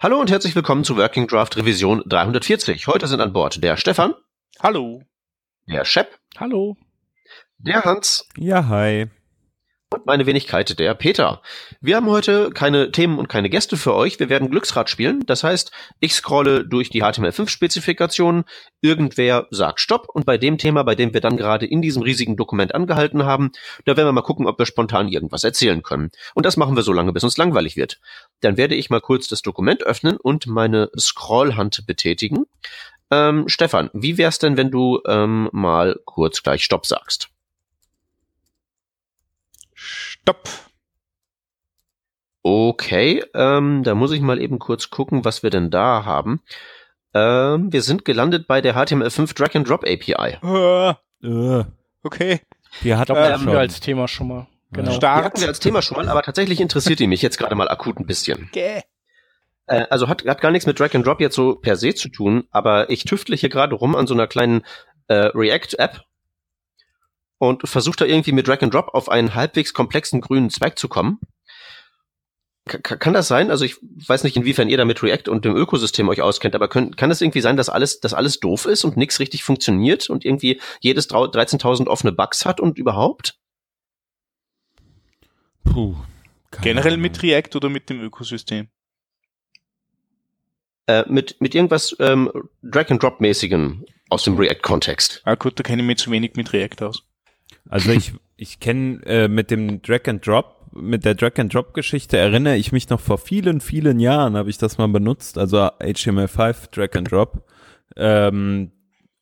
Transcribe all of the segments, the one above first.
Hallo und herzlich willkommen zu Working Draft Revision 340. Heute sind an Bord der Stefan. Hallo. Der Shep. Hallo. Der Hans. Ja, hi und meine Wenigkeit, der Peter. Wir haben heute keine Themen und keine Gäste für euch. Wir werden Glücksrad spielen. Das heißt, ich scrolle durch die HTML5-Spezifikationen, irgendwer sagt Stopp und bei dem Thema, bei dem wir dann gerade in diesem riesigen Dokument angehalten haben, da werden wir mal gucken, ob wir spontan irgendwas erzählen können. Und das machen wir so lange, bis uns langweilig wird. Dann werde ich mal kurz das Dokument öffnen und meine Scrollhand betätigen. Ähm, Stefan, wie wär's denn, wenn du ähm, mal kurz gleich Stopp sagst? Stopp. Okay, ähm, da muss ich mal eben kurz gucken, was wir denn da haben. Ähm, wir sind gelandet bei der HTML5 Drag and Drop API. Uh, uh. Okay. Die hat glaub, ähm, wir als Thema schon mal. Genau. Start. Die hatten wir als Thema schon mal, aber tatsächlich interessiert die mich jetzt gerade mal akut ein bisschen. Okay. Äh, also hat, hat gar nichts mit Drag and Drop jetzt so per se zu tun, aber ich tüftle hier gerade rum an so einer kleinen äh, React-App und versucht da irgendwie mit Drag and Drop auf einen halbwegs komplexen grünen Zweig zu kommen. K kann das sein? Also ich weiß nicht, inwiefern ihr da mit React und dem Ökosystem euch auskennt, aber können, kann es irgendwie sein, dass alles, dass alles doof ist und nichts richtig funktioniert und irgendwie jedes 13.000 offene Bugs hat und überhaupt? Puh. Generell Ahnung. mit React oder mit dem Ökosystem? Äh, mit, mit irgendwas ähm, Drag-and-Drop-mäßigem aus dem React-Kontext. Ah gut, da kenne ich mich zu wenig mit React aus. Also ich, ich kenne äh, mit dem Drag and Drop, mit der Drag and Drop Geschichte erinnere ich mich noch vor vielen, vielen Jahren habe ich das mal benutzt, also HTML5 Drag and Drop. Ähm,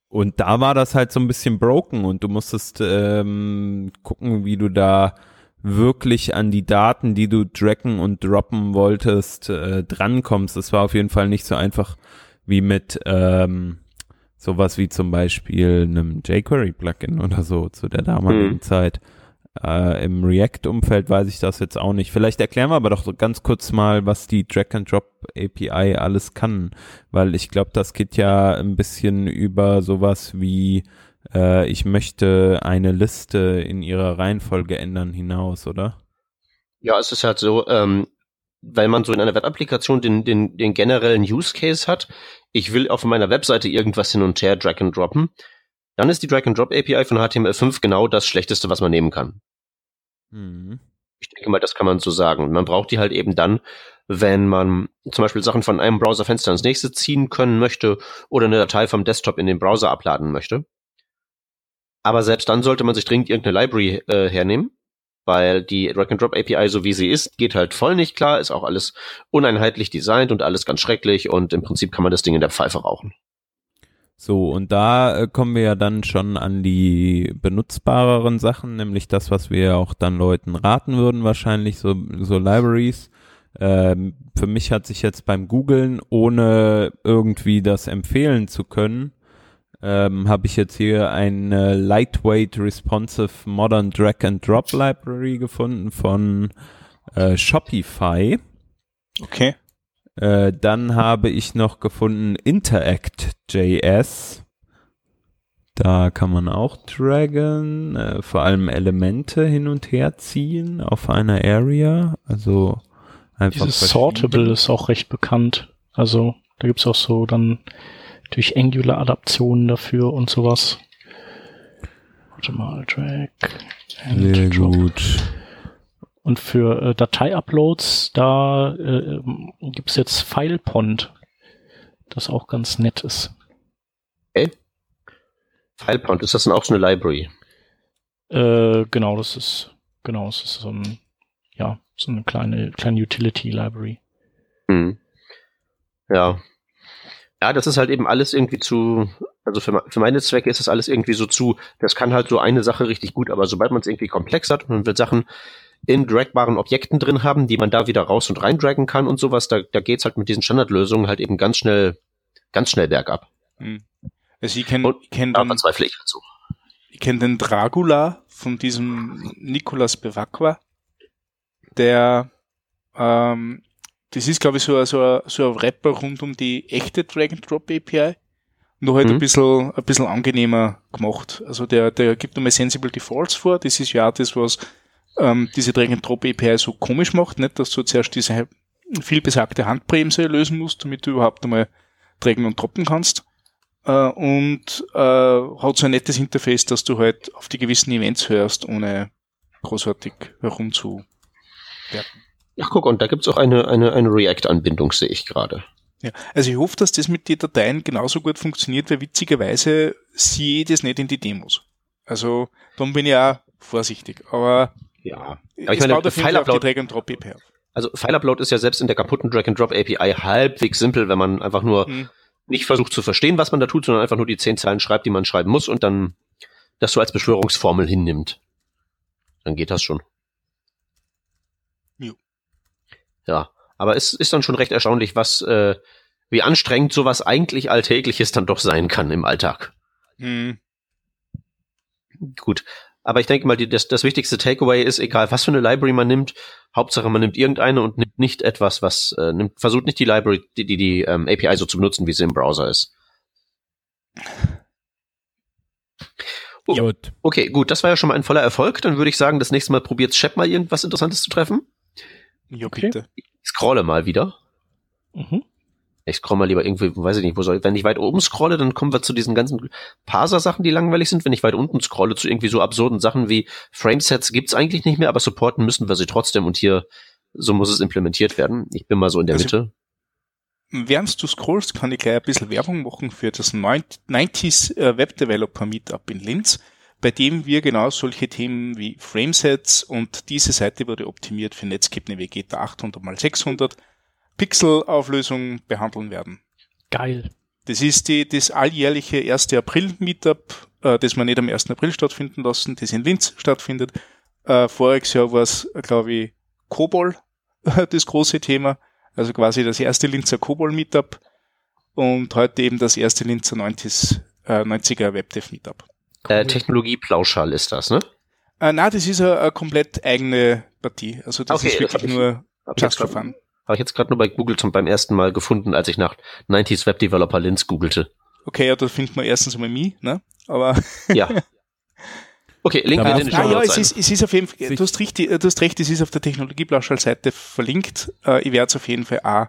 und da war das halt so ein bisschen broken und du musstest ähm, gucken, wie du da wirklich an die Daten, die du draggen und droppen wolltest, äh, drankommst. Das war auf jeden Fall nicht so einfach wie mit ähm, Sowas wie zum Beispiel einem jQuery-Plugin oder so zu der damaligen mhm. Zeit. Äh, Im React-Umfeld weiß ich das jetzt auch nicht. Vielleicht erklären wir aber doch ganz kurz mal, was die Drag-and-Drop-API alles kann, weil ich glaube, das geht ja ein bisschen über sowas wie äh, ich möchte eine Liste in ihrer Reihenfolge ändern hinaus, oder? Ja, es ist halt so, ähm, weil man so in einer Web-Applikation den, den, den generellen Use Case hat, ich will auf meiner Webseite irgendwas hin und her drag and droppen, dann ist die Drag and Drop API von HTML5 genau das Schlechteste, was man nehmen kann. Mhm. Ich denke mal, das kann man so sagen. Man braucht die halt eben dann, wenn man zum Beispiel Sachen von einem Browserfenster ins nächste ziehen können möchte oder eine Datei vom Desktop in den Browser abladen möchte. Aber selbst dann sollte man sich dringend irgendeine Library äh, hernehmen weil die Drag-and-Drop API, so wie sie ist, geht halt voll nicht klar, ist auch alles uneinheitlich designt und alles ganz schrecklich und im Prinzip kann man das Ding in der Pfeife rauchen. So, und da äh, kommen wir ja dann schon an die benutzbareren Sachen, nämlich das, was wir auch dann Leuten raten würden, wahrscheinlich, so, so Libraries. Ähm, für mich hat sich jetzt beim Googlen, ohne irgendwie das empfehlen zu können, ähm, habe ich jetzt hier eine Lightweight Responsive Modern Drag and Drop Library gefunden von äh, Shopify. Okay. Äh, dann habe ich noch gefunden Interact.js. Da kann man auch dragen, äh, vor allem Elemente hin und her ziehen auf einer Area. Also einfach. Dieses Sortable ist auch recht bekannt. Also da gibt's auch so dann durch Angular-Adaptionen dafür und sowas. Warte mal, Drag. Sehr Drop. gut. Und für äh, Datei-Uploads, da äh, gibt es jetzt FilePond, das auch ganz nett ist. Okay. FilePond, ist das dann auch so eine Library? Äh, genau, das ist, genau, das ist so ein, ja, so eine kleine, kleine Utility-Library. Hm. Ja, ja, das ist halt eben alles irgendwie zu, also für, für meine Zwecke ist das alles irgendwie so zu, das kann halt so eine Sache richtig gut, aber sobald man es irgendwie komplex hat und man will Sachen in dragbaren Objekten drin haben, die man da wieder raus und rein draggen kann und sowas, da, da geht's halt mit diesen Standardlösungen halt eben ganz schnell, ganz schnell bergab. Hm. Also ich kenne kenn den, verzweifle ich dazu. Ich kenne den Dragula von diesem Nicolas Bevacqua, der ähm, das ist, glaube ich, so, so, so ein Rapper rund um die echte Drag-and-Drop-API. Nur halt mhm. ein bisschen, ein bisschen angenehmer gemacht. Also der, der gibt nochmal Sensible Defaults vor. Das ist ja auch das, was ähm, diese Drag-and-Drop-API so komisch macht, nicht? Dass du zuerst diese viel besagte Handbremse lösen musst, damit du überhaupt einmal trägen und droppen kannst. Äh, und äh, hat so ein nettes Interface, dass du halt auf die gewissen Events hörst, ohne großartig herumzuwerfen. Ach guck, und da gibt's auch eine, eine, eine React-Anbindung, sehe ich gerade. Ja, also ich hoffe, dass das mit den Dateien genauso gut funktioniert, weil witzigerweise sehe ich das nicht in die Demos. Also dann bin ich auch vorsichtig. Aber Ja. Aber ich meine, die File-Upload, Drag and Drop API auf. also File-Upload ist ja selbst in der kaputten Drag-and-Drop-API halbwegs simpel, wenn man einfach nur Hm. nicht versucht zu verstehen, was man da tut, sondern einfach nur die zehn Zeilen schreibt, die man schreiben muss und dann das so als Beschwörungsformel hinnimmt. Dann geht das schon. Jo. Ja, aber es ist dann schon recht erstaunlich, was, äh, wie anstrengend sowas eigentlich Alltägliches dann doch sein kann im Alltag. Hm. Gut. Aber ich denke mal, die, das, das wichtigste Takeaway ist, egal was für eine Library man nimmt, Hauptsache man nimmt irgendeine und nimmt nicht etwas, was, äh, nimmt, versucht nicht die Library, die, die, die ähm, API so zu benutzen, wie sie im Browser ist. Oh. Gut. Okay, gut, das war ja schon mal ein voller Erfolg. Dann würde ich sagen, das nächste Mal probiert Shep mal irgendwas Interessantes zu treffen. Ja, Okay. bitte. Ich scrolle mal wieder. Mhm. Ich scroll mal lieber irgendwie, weiß ich nicht, wo soll ich, wenn ich weit oben scrolle, dann kommen wir zu diesen ganzen Parser-Sachen, die langweilig sind. Wenn ich weit unten scrolle, zu irgendwie so absurden Sachen wie Framesets gibt's eigentlich nicht mehr, aber supporten müssen wir sie trotzdem und hier, so muss es implementiert werden. Ich bin mal so in der Also- Mitte. Während du scrollst, kann ich gleich ein bisschen Werbung machen für das 90s äh, Web Developer Meetup in Linz, bei dem wir genau solche Themen wie Framesets und diese Seite wurde optimiert für Netscape Navigator 800 x 600 Pixelauflösung behandeln werden. Geil. Das ist die, das alljährliche 1. April Meetup, äh, das wir nicht am 1. April stattfinden lassen, das in Linz stattfindet. Äh, voriges Jahr war es, glaube ich, Kobol, das große Thema. Also quasi das erste Linzer Kobol Meetup und heute eben das erste Linzer 90s, äh, 90er WebDev Meetup. Äh, Technologie-Plauschall ist das, ne? Äh, na, das ist eine, eine komplett eigene Partie. Also das Okay, ist das wirklich ich- nur ich just for fun. Habe ich jetzt gerade nur bei Google zum beim ersten Mal gefunden, als ich nach 90s Web Developer Linz googelte. Okay, ja, da findet man erstens einmal mich, ne? Aber Ja. Okay, Link wird in den war's- Ah, Show ja, es ist, es ist auf jeden Fall, du hast, richtig, du hast recht, es ist auf der Technologieblauschall-Seite verlinkt. Äh, ich werde es auf jeden Fall auch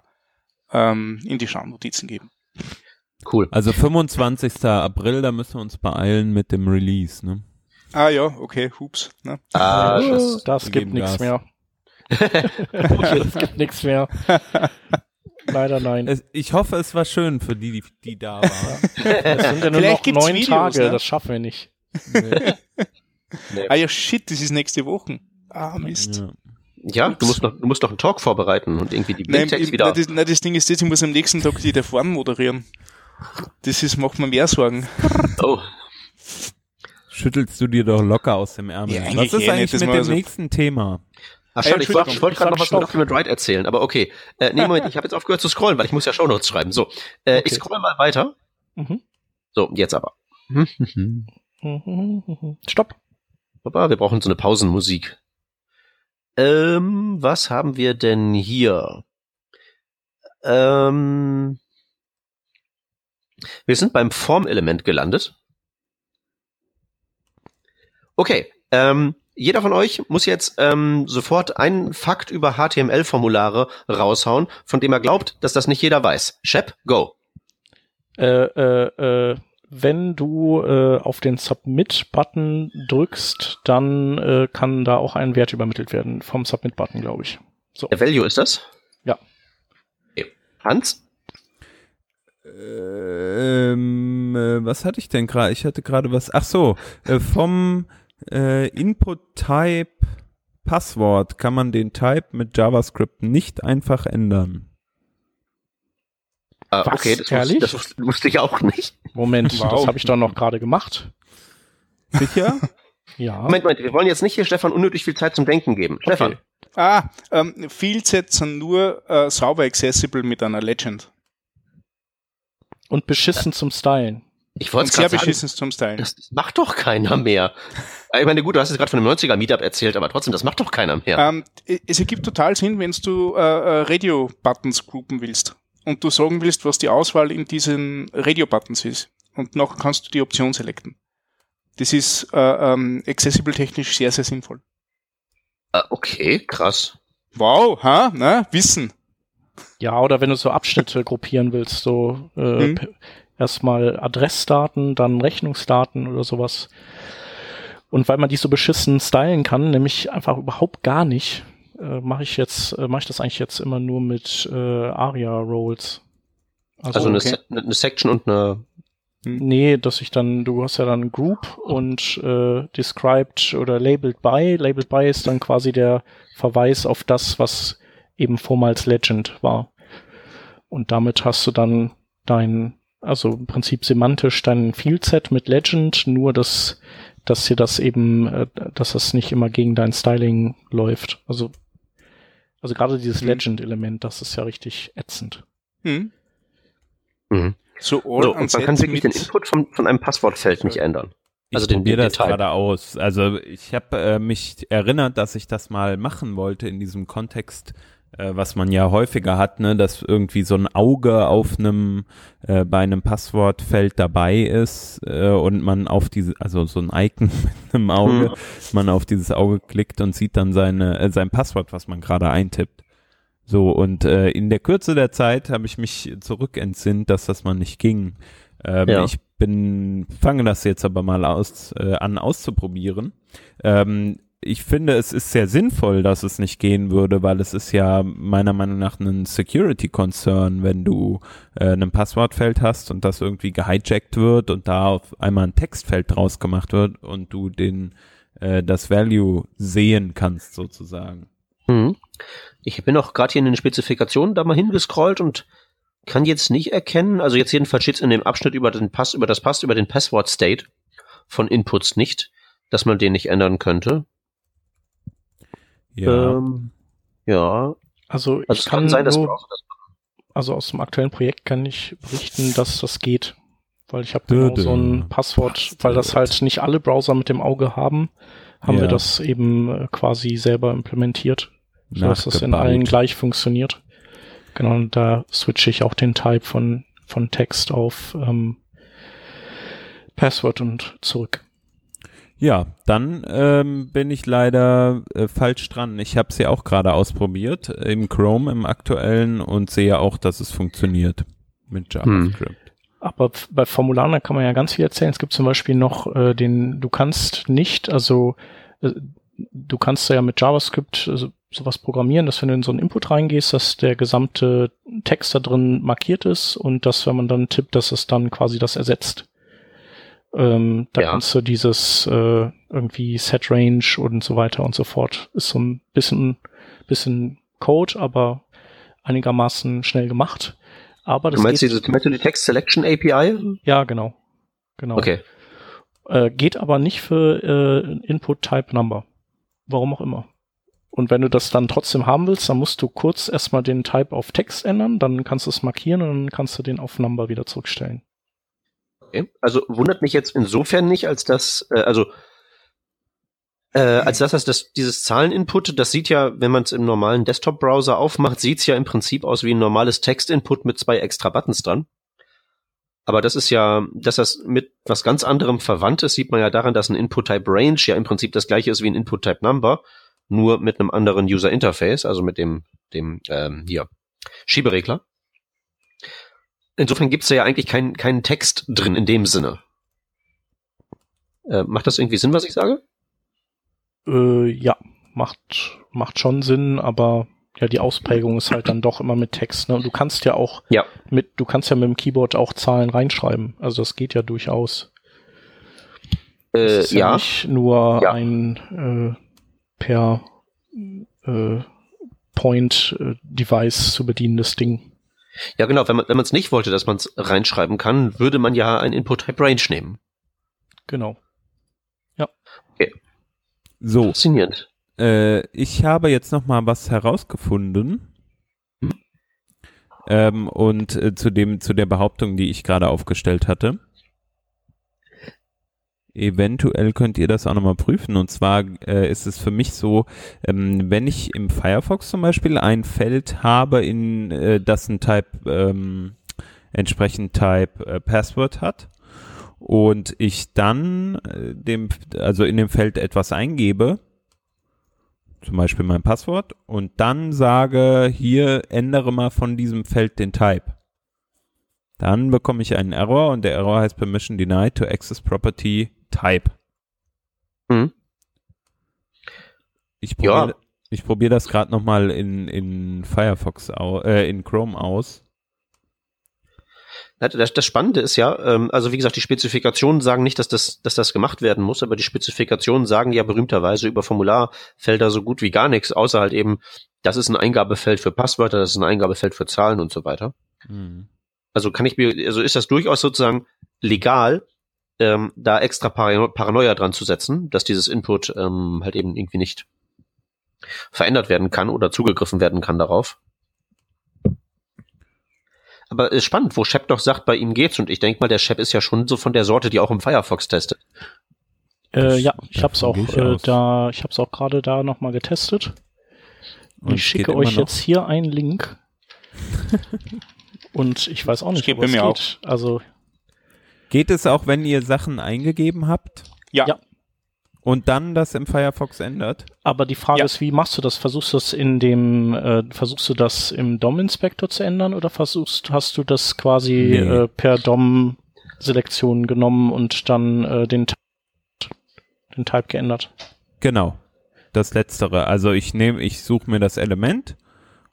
ähm, in die Schaunotizen geben. Cool. Also 25. April, da müssen wir uns beeilen mit dem Release, ne? Ah ja, okay, hups. Ne? Ah, das, das, gibt nichts mehr. das gibt nichts mehr. Leider nein. Es, ich hoffe, es war schön für die, die, die da waren. Es sind ja nur Vielleicht noch gibt's neun Videos, Tage, ne? das schaffen wir nicht. Ah ja, shit, das ist nächste Woche. Ah, Mist. ja. ja, du musst noch, du musst noch einen Talk vorbereiten und irgendwie die ich, wieder. nein, das, nein, das Ding ist das, ich muss am nächsten Tag die davon moderieren. Das ist, macht mir mehr Sorgen. oh, Schüttelst du dir doch locker aus dem Ärmel. Ja, Was ist eh eigentlich mit dem so- nächsten Thema? Ach, schade, ich wollte, ich wollte gerade noch was von Document Write erzählen, aber okay. Äh, nee, Moment, ich habe jetzt aufgehört zu scrollen, weil ich muss ja Shownotes schreiben. So, äh, ich Okay. scroll mal weiter. Mhm. So, jetzt aber. Stopp. Aber wir brauchen so eine Pausenmusik. Ähm, was haben wir denn hier? Ähm, wir sind beim Formelement gelandet. Okay, ähm, jeder von euch muss jetzt ähm, sofort einen Fakt über HTML-Formulare raushauen, von dem er glaubt, dass das nicht jeder weiß. Shep, go. Äh, äh, äh, wenn du äh, auf den Submit-Button drückst, dann äh, kann da auch ein Wert übermittelt werden vom Submit-Button, glaube ich. So. Der Value ist das? Ja. Okay. Hans? Ähm, äh, was hatte ich denn gerade? Ich hatte gerade was. Ach so, äh, vom äh, Input-Type Passwort kann man den Type mit JavaScript nicht einfach ändern. Ah, Was? okay, das, wusste, das wusste, wusste ich auch nicht. Moment, Wow. das habe ich doch noch gerade gemacht. Sicher? Ja. Moment, Moment, wir wollen jetzt nicht hier Stefan unnötig viel Zeit zum Denken geben. Stefan, Ah, ähm, Fieldsets sind nur äh, sauber accessible mit einer Legend. Und beschissen zum Stylen. ich wollte es sehr gerade sagen, beschissen zum Stylen. das, das macht doch keiner mehr. Ich meine, gut, du hast jetzt gerade von einem 90er-Meetup erzählt, aber trotzdem, das macht doch keiner mehr. Ähm, es ergibt total Sinn, wenn du äh, äh, Radio-Buttons groupen willst und du sagen willst, was die Auswahl in diesen Radio-Buttons ist. Und nachher kannst du die Option selecten. Das ist äh, ähm, accessible technisch sehr, sehr sinnvoll. Ah, okay, krass. Wow, ha, na, Wissen. Ja, oder wenn du so Abschnitte gruppieren willst, so äh, Mhm. erstmal Adressdaten, dann Rechnungsdaten oder sowas. Und weil man die so beschissen stylen kann, nämlich einfach überhaupt gar nicht, äh, mache ich jetzt, äh, mache ich das eigentlich jetzt immer nur mit äh, ARIA Roles. Also eine, okay. Se eine Section und eine. Nee, dass ich dann, du hast ja dann Group und äh, described oder labeled by. Labeled by ist dann quasi der Verweis auf das, was eben vormals Legend war. Und damit hast du dann dein, also im Prinzip semantisch dein Fieldset mit Legend, nur dass, dass dir das eben, äh, dass das nicht immer gegen dein Styling läuft. Also, also gerade dieses Mhm. Legend-Element, das ist ja richtig ätzend. Hm. Mhm. So, So, und man kann wirklich den Input von, von einem Passwortfeld nicht ändern. Also ich den- probiere das gerade aus. Also ich habe äh, mich erinnert, dass ich das mal machen wollte in diesem Kontext, äh, was man ja häufiger hat, ne, dass irgendwie so ein Auge auf einem äh, bei einem Passwortfeld dabei ist äh, und man auf diese, also so ein Icon mit einem Auge, Hm. man auf dieses Auge klickt und sieht dann seine äh, sein Passwort, was man gerade eintippt. So und äh, in der Kürze der Zeit habe ich mich zurückentsinnt, dass das mal nicht ging. Ähm, Ja. Ich bin, fange das jetzt aber mal aus, äh, an auszuprobieren. Ähm, ich finde, es ist sehr sinnvoll, dass es nicht gehen würde, weil es ist ja meiner Meinung nach ein Security Concern, wenn du äh, ein Passwortfeld hast und das irgendwie gehijackt wird und da auf einmal ein Textfeld draus gemacht wird und du den äh, das Value sehen kannst sozusagen. Mhm. Ich bin auch gerade hier in den Spezifikationen da mal hingescrollt und kann jetzt nicht erkennen, also jetzt jedenfalls steht es in dem Abschnitt über den Pass, über das Pass, über den Password State von Inputs nicht, dass man den nicht ändern könnte. Ja. Ähm, ja. Also, Also ich es kann, kann sein, dass nur, also aus dem aktuellen Projekt kann ich berichten, dass das geht. Weil ich habe genau so ein Passwort, weil das halt nicht alle Browser mit dem Auge haben, haben Ja. wir das eben äh, quasi selber implementiert, sodass das in allen gleich funktioniert. Genau, und da switche ich auch den Type von, von Text auf ähm, Passwort und zurück. Ja, dann ähm, bin ich leider äh, falsch dran. Ich habe es ja auch gerade ausprobiert äh, im Chrome im aktuellen und sehe auch, dass es funktioniert mit JavaScript. Aber f- bei Formularen, da kann man ja ganz viel erzählen. Es gibt zum Beispiel noch äh, den, du kannst nicht, also äh, du kannst ja mit JavaScript äh, so, sowas programmieren, dass wenn du in so einen Input reingehst, dass der gesamte Text da drin markiert ist und dass, wenn man dann tippt, dass es dann quasi das ersetzt. Ähm, da Ja. kannst du dieses äh, irgendwie Set Range und so weiter und so fort. Ist so ein bisschen, bisschen Code, aber einigermaßen schnell gemacht. Aber das Du meinst, geht, diese, meinst du die Text Selection API? ja, genau. Genau. Okay. Äh, geht aber nicht für äh, Input Type Number. Warum auch immer. Und wenn du das dann trotzdem haben willst, dann musst du kurz erstmal den Type auf Text ändern, dann kannst du es markieren und dann kannst du den auf Number wieder zurückstellen. Okay. Also wundert mich jetzt insofern nicht, als dass, äh, also äh, als dass das, das dieses Zahlen-Input, das sieht ja, wenn man es im normalen Desktop-Browser aufmacht, sieht's ja im Prinzip aus wie ein normales Text-Input mit zwei extra Buttons dran. Aber das ist ja, dass das mit was ganz anderem verwandt ist, sieht man ja daran, dass ein Input-Type-Range ja im Prinzip das gleiche ist wie ein Input-Type-Number, nur mit einem anderen User-Interface, also mit dem, dem ähm, hier, Schieberegler. Insofern gibt's da ja eigentlich keinen keinen Text drin in dem Sinne. Äh, macht das irgendwie Sinn, was ich sage? Äh, ja, macht, macht schon Sinn, aber ja, die Ausprägung ist halt dann doch immer mit Text. Ne? Und du kannst ja auch Ja. mit, du kannst ja mit dem Keyboard auch Zahlen reinschreiben. Also das geht ja durchaus. Äh, Es ist ja, ja. nicht nur Ja. ein äh, per äh, Point-Device zu bedienendes Ding. Ja, genau. Wenn man wenn man es nicht wollte, dass man es reinschreiben kann, würde man ja ein Input-Type-Range nehmen. Genau. So, Faszinierend. äh, ich habe jetzt noch mal was herausgefunden. Ähm, und äh, zu dem zu der Behauptung, die ich gerade aufgestellt hatte. Eventuell könnt ihr das auch nochmal prüfen. Und zwar äh, ist es für mich so, ähm, wenn ich im Firefox zum Beispiel ein Feld habe, in äh, das ein Type ähm, entsprechend Type äh, Password hat und ich dann äh, dem also in dem Feld etwas eingebe zum Beispiel mein Passwort und dann sage, hier ändere mal von diesem Feld den Type. Dann bekomme ich einen Error und der Error heißt Permission denied to access property type. Hm. Ich Ja. probiere ich probier das gerade nochmal in, in Firefox, au, äh, in Chrome aus. Ja, Das, das Spannende ist ja, ähm, also wie gesagt, die Spezifikationen sagen nicht, dass das, dass das gemacht werden muss, aber die Spezifikationen sagen ja berühmterweise über Formularfelder so gut wie gar nichts, außer halt eben, das ist ein Eingabefeld für Passwörter, das ist ein Eingabefeld für Zahlen und so weiter. Hm. Also kann ich mir, also ist das durchaus sozusagen legal, ähm, da extra Parano Paranoia dran zu setzen, dass dieses Input ähm, halt eben irgendwie nicht verändert werden kann oder zugegriffen werden kann darauf. Aber ist spannend, wo Shep doch sagt, bei ihm geht's und ich denke mal, der Shep ist ja schon so von der Sorte, die auch im Firefox testet. Äh, ja, ich hab's auch ich äh, da, ich hab's auch gerade da nochmal getestet. Und ich schicke euch noch. jetzt hier einen Link. Und ich weiß auch nicht, ob es mir geht. Also Geht es auch, wenn ihr Sachen eingegeben habt Ja. Ja. und dann das im Firefox ändert? Aber die Frage Ja. ist, wie machst du das? Versuchst du das in dem, äh, versuchst du das im DOM-Inspektor zu ändern oder versuchst, hast du das quasi Nee. äh, per DOM-Selektion genommen und dann äh, den, den Type geändert? Genau. Das letztere. Also ich nehme, ich suche mir das Element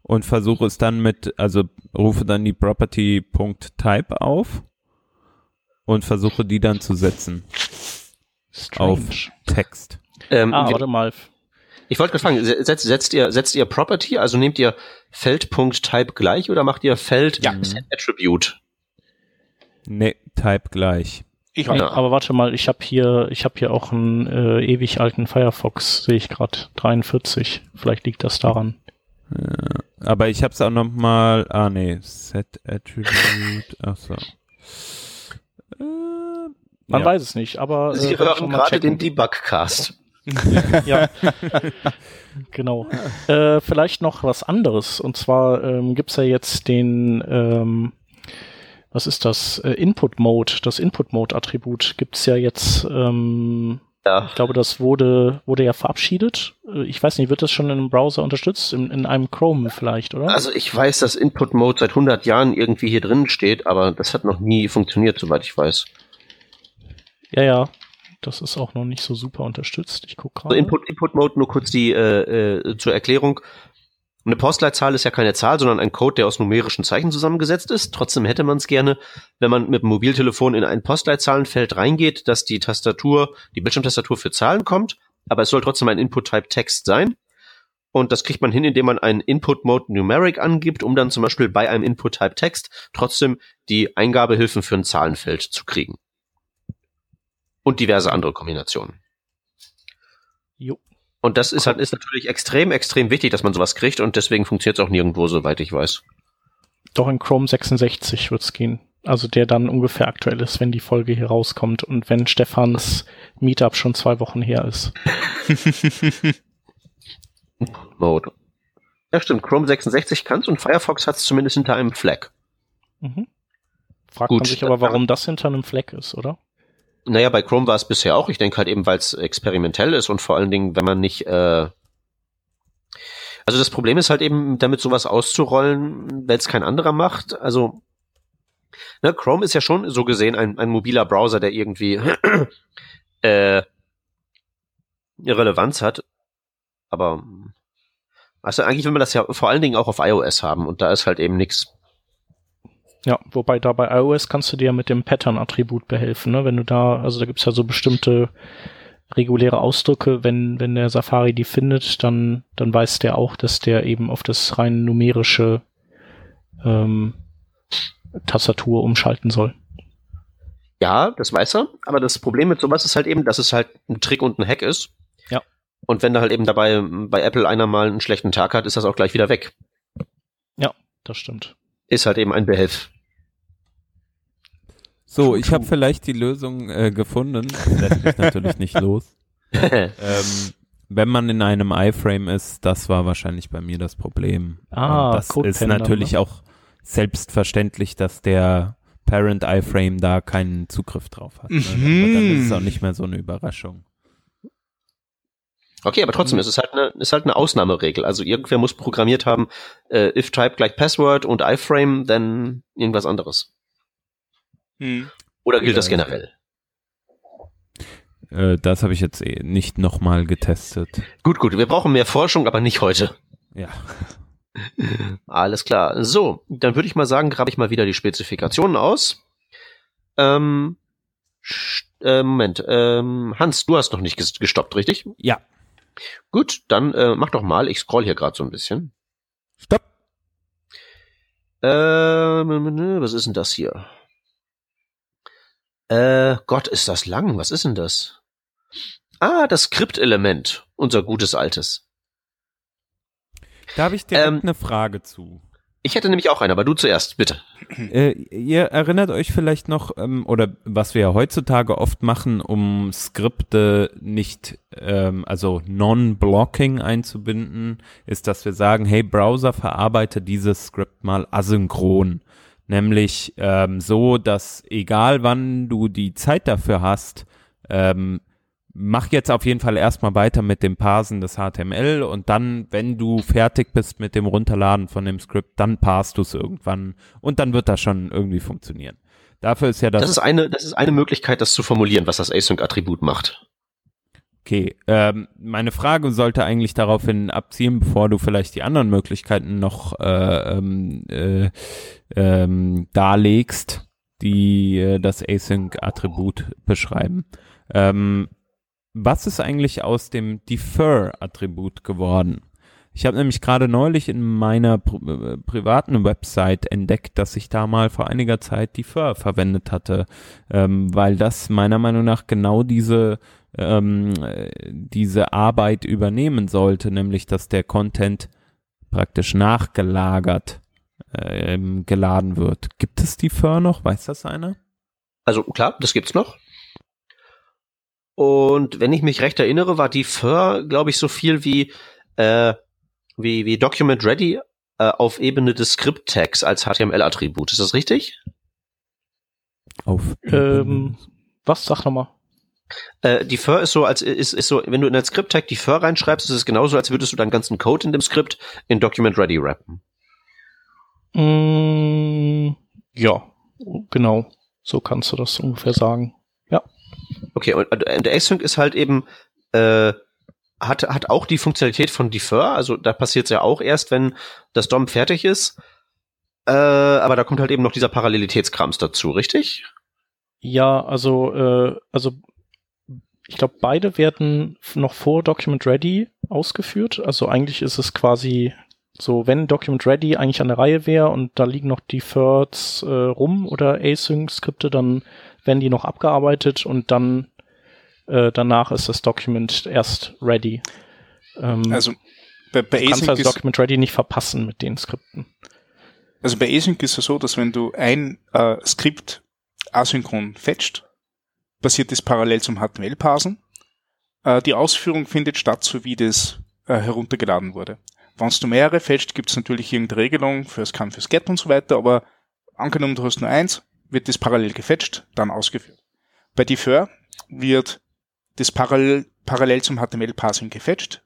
und versuche es dann mit, also rufe dann die Property.type auf und versuche die dann zu setzen. Auf Text. Ähm, Ah, warte mal. ich wollte gerade fragen, se- setzt, setzt ihr, setzt ihr Property, also nehmt ihr Feld.type gleich oder macht ihr Feld Ja. Attribute? Ne, Type gleich. Ich Nee, auch. aber warte mal, ich habe hier, ich habe hier auch einen äh, ewig alten Firefox, sehe ich gerade, 43. Vielleicht liegt das daran. Aber ich habe es auch noch mal. Ah nee, Set Attribute. Ach so. Äh, Man ja. weiß es nicht, aber Sie äh, werde ich hören gerade den Debug-Cast. Ja, genau. Äh, vielleicht noch was anderes. Und zwar ähm, gibt's ja jetzt den, ähm, was ist das? Äh, Input Mode. Das Input Mode Attribut gibt's ja jetzt. Ähm, Ja. ich glaube, das wurde wurde ja verabschiedet. Äh, Ich weiß nicht, wird das schon in einem Browser unterstützt? In, in einem Chrome vielleicht, oder? Also ich weiß, dass Input Mode seit 100 Jahren irgendwie hier drin steht, aber das hat noch nie funktioniert, soweit ich weiß. ja, ja. Das ist auch noch nicht so super unterstützt. Ich gucke Also gerade. Input, Input Mode nur kurz die äh, äh, zur Erklärung. Eine Postleitzahl ist ja keine Zahl, sondern ein Code, der aus numerischen Zeichen zusammengesetzt ist. Trotzdem hätte man es gerne, wenn man mit dem Mobiltelefon in ein Postleitzahlenfeld reingeht, dass die Tastatur, die Bildschirmtastatur für Zahlen kommt, aber es soll trotzdem ein Input-Type Text sein. Und das kriegt man hin, indem man einen Input-Mode Numeric angibt, um dann zum Beispiel bei einem Input-Type Text trotzdem die Eingabehilfen für ein Zahlenfeld zu kriegen. Und diverse andere Kombinationen. Jo. Und das ist halt ist natürlich extrem, extrem wichtig, dass man sowas kriegt und deswegen funktioniert es auch nirgendwo, soweit ich weiß. Doch in Chrome 66 wird's gehen. Also der dann ungefähr aktuell ist, wenn die Folge hier rauskommt und wenn Stefans Meetup schon zwei Wochen her ist. Mode. Ja, stimmt. Chrome 66 kann's und Firefox hat's zumindest hinter einem Flag. Mhm. Fragt Gut, man sich aber, warum das hinter einem Fleck ist, oder? Naja, bei Chrome war es bisher auch. Ich denke halt eben, weil es experimentell ist und vor allen Dingen, wenn man nicht. Äh also das Problem ist halt eben, damit sowas auszurollen, wenn es kein anderer macht. Also ne, Chrome ist ja schon so gesehen ein, ein mobiler Browser, der irgendwie äh, Relevanz hat. Aber also eigentlich will man das ja vor allen Dingen auch auf iOS haben und da ist halt eben nichts. Ja, wobei da bei iOS kannst du dir mit dem Pattern-Attribut behelfen, ne? Wenn du da, also da gibt's ja so bestimmte reguläre Ausdrücke, wenn, wenn der Safari die findet, dann, dann weiß der auch, dass der eben auf das rein numerische ähm, Tastatur umschalten soll. Ja, das weiß er, aber das Problem mit sowas ist halt eben, dass es halt ein Trick und ein Hack ist. Ja. Und wenn da halt eben dabei bei Apple einer mal einen schlechten Tag hat, ist das auch gleich wieder weg. Das stimmt. Ist halt eben ein Behelf. So, ich habe vielleicht die Lösung äh, gefunden. Lässt mich natürlich nicht los. Ähm, wenn man in einem iFrame ist, das war wahrscheinlich bei mir das Problem. Ah, Und das ist Codependler, natürlich ne? auch selbstverständlich, dass der Parent iFrame da keinen Zugriff drauf hat. Ne? Mhm. Aber dann ist es auch nicht mehr so eine Überraschung. Okay, aber trotzdem, es ist halt eine, ist halt eine Ausnahmeregel. Also irgendwer muss programmiert haben, äh, if type gleich Password und iframe, dann irgendwas anderes. Hm. Oder gilt Ja, das generell? Äh, das habe ich jetzt eh nicht nochmal getestet. Gut, gut, wir brauchen mehr Forschung, aber nicht heute. Ja. Alles klar. So, dann würde ich mal sagen, grabe ich mal wieder die Spezifikationen aus. Ähm, äh, Moment, ähm, Hans, du hast noch nicht ges- gestoppt, richtig? Ja. Gut, dann äh, mach doch mal. Ich scroll hier gerade so ein bisschen. Stopp. Ähm, was ist denn das hier? Äh, Gott, ist das lang. Was ist denn das? Ah, das Skriptelement. Unser gutes altes. Da habe ich direkt Ähm, eine Frage zu. Ich hätte nämlich auch eine, aber du zuerst, bitte. Äh, ihr erinnert euch vielleicht noch, ähm, oder was wir ja heutzutage oft machen, um Skripte nicht, ähm, also Non-Blocking einzubinden, ist, dass wir sagen, hey Browser, verarbeite dieses Skript mal asynchron. Nämlich ähm, so, dass egal wann du die Zeit dafür hast, ähm, mach jetzt auf jeden Fall erstmal weiter mit dem Parsen des HTML und dann, wenn du fertig bist mit dem Runterladen von dem Skript, dann parsst du es irgendwann und dann wird das schon irgendwie funktionieren. Dafür ist ja das, Das ist eine, das ist eine Möglichkeit, das zu formulieren, was das Async-Attribut macht. Okay. Ähm, meine Frage sollte eigentlich daraufhin abzielen, bevor du vielleicht die anderen Möglichkeiten noch äh, ähm, äh, ähm, darlegst, die äh, das Async-Attribut beschreiben. Ähm, was ist eigentlich aus dem Defer-Attribut geworden? Ich habe nämlich gerade neulich in meiner pri äh, privaten Website entdeckt, dass ich da mal vor einiger Zeit Defer verwendet hatte, ähm, weil das meiner Meinung nach genau diese ähm, äh, diese Arbeit übernehmen sollte, nämlich dass der Content praktisch nachgelagert ähm, geladen wird. Gibt es Defer noch? Weiß das einer? Also klar, das gibt's noch. Und wenn ich mich recht erinnere, war Defer, glaube ich, so viel wie äh, wie wie Document Ready äh, auf Ebene des Script Tags als HTML-Attribut. Ist das richtig? Auf Ähm, was? Sag nochmal. Äh, Defer ist so, als ist, ist so, wenn du in den Script Tag Defer reinschreibst, ist es genauso, als würdest du deinen ganzen Code in dem Skript in Document Ready rappen. Mm, ja, genau. So kannst du das ungefähr sagen. Okay, und, und der Async ist halt eben äh, hat hat auch die Funktionalität von Defer, also da passiert es ja auch erst, wenn das DOM fertig ist. Äh, aber da kommt halt eben noch dieser Parallelitätskrams dazu, richtig? Ja, also, äh, also ich glaube, beide werden noch vor Document Ready ausgeführt. Also eigentlich ist es quasi so, wenn Document Ready eigentlich an der Reihe wäre und da liegen noch Deferreds äh, rum oder Async-Skripte, dann werden die noch abgearbeitet und dann äh, danach ist das Document erst ready. Ähm, Also bei, bei du kannst also ist, Document Ready nicht verpassen mit den Skripten. also bei Async ist es so, dass wenn du ein äh, Skript asynchron fetcht, passiert das parallel zum HTML-Parsen. Äh, die Ausführung findet statt, so wie das äh, heruntergeladen wurde. Wenn du mehrere fetcht, gibt es natürlich irgendeine Regelung für Scan, fürs Get und so weiter, aber angenommen, du hast nur eins, wird das parallel gefetcht, dann ausgeführt. Bei Defer wird das parallel, parallel zum HTML-Parsing gefetcht,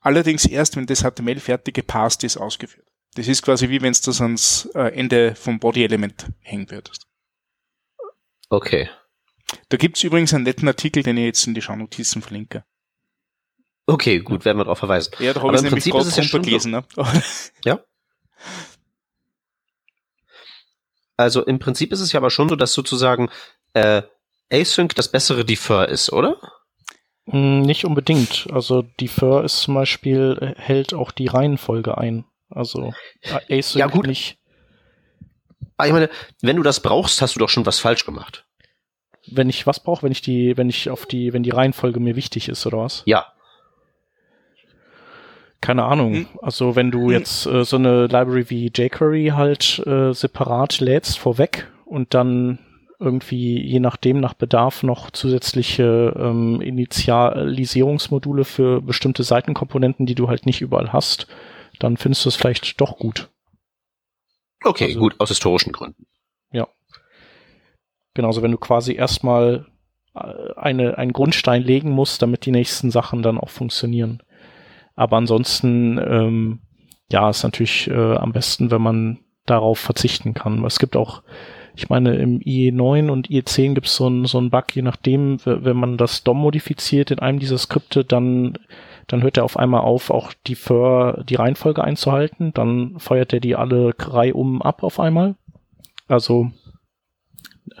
allerdings erst, wenn das HTML fertig gepasst ist, ausgeführt. Das ist quasi wie wenn du das ans äh, Ende vom Body-Element hängen würdest. Okay. Da gibt's übrigens einen netten Artikel, den ich jetzt in die Shownotizen verlinke. Okay, gut, werden wir darauf verweisen. Ja, da habe Aber ich im nämlich Prinzip gerade es ja runtergelesen. Ne? Also im Prinzip ist es ja aber schon so, dass sozusagen äh, Async das bessere Defer ist, oder? Mm, Nicht unbedingt. Also Defer ist zum Beispiel, äh, hält auch die Reihenfolge ein. Also äh, Async Ja, gut. nicht. Aber ich meine, wenn du das brauchst, hast du doch schon was falsch gemacht. Wenn ich was brauche, wenn ich die, wenn ich auf die, wenn die Reihenfolge mir wichtig ist oder was? Ja. Keine Ahnung. Hm. Also wenn du Hm. jetzt äh, so eine Library wie jQuery halt äh, separat lädst vorweg und dann irgendwie je nachdem nach Bedarf noch zusätzliche ähm, Initialisierungsmodule für bestimmte Seitenkomponenten, die du halt nicht überall hast, dann findest du es vielleicht doch gut. Okay, Also- gut, aus historischen Gründen. Genauso, wenn du quasi erstmal eine, einen Grundstein legen muss, damit die nächsten Sachen dann auch funktionieren. Aber ansonsten, ähm, ja, ist natürlich äh, am besten, wenn man darauf verzichten kann. Es gibt auch, ich meine, im IE9 und IE10 gibt es so einen so ein Bug, je nachdem, wenn man das DOM modifiziert in einem dieser Skripte, dann, dann hört er auf einmal auf, auch die für die Reihenfolge einzuhalten. Dann feuert er die alle reihum ab auf einmal. Also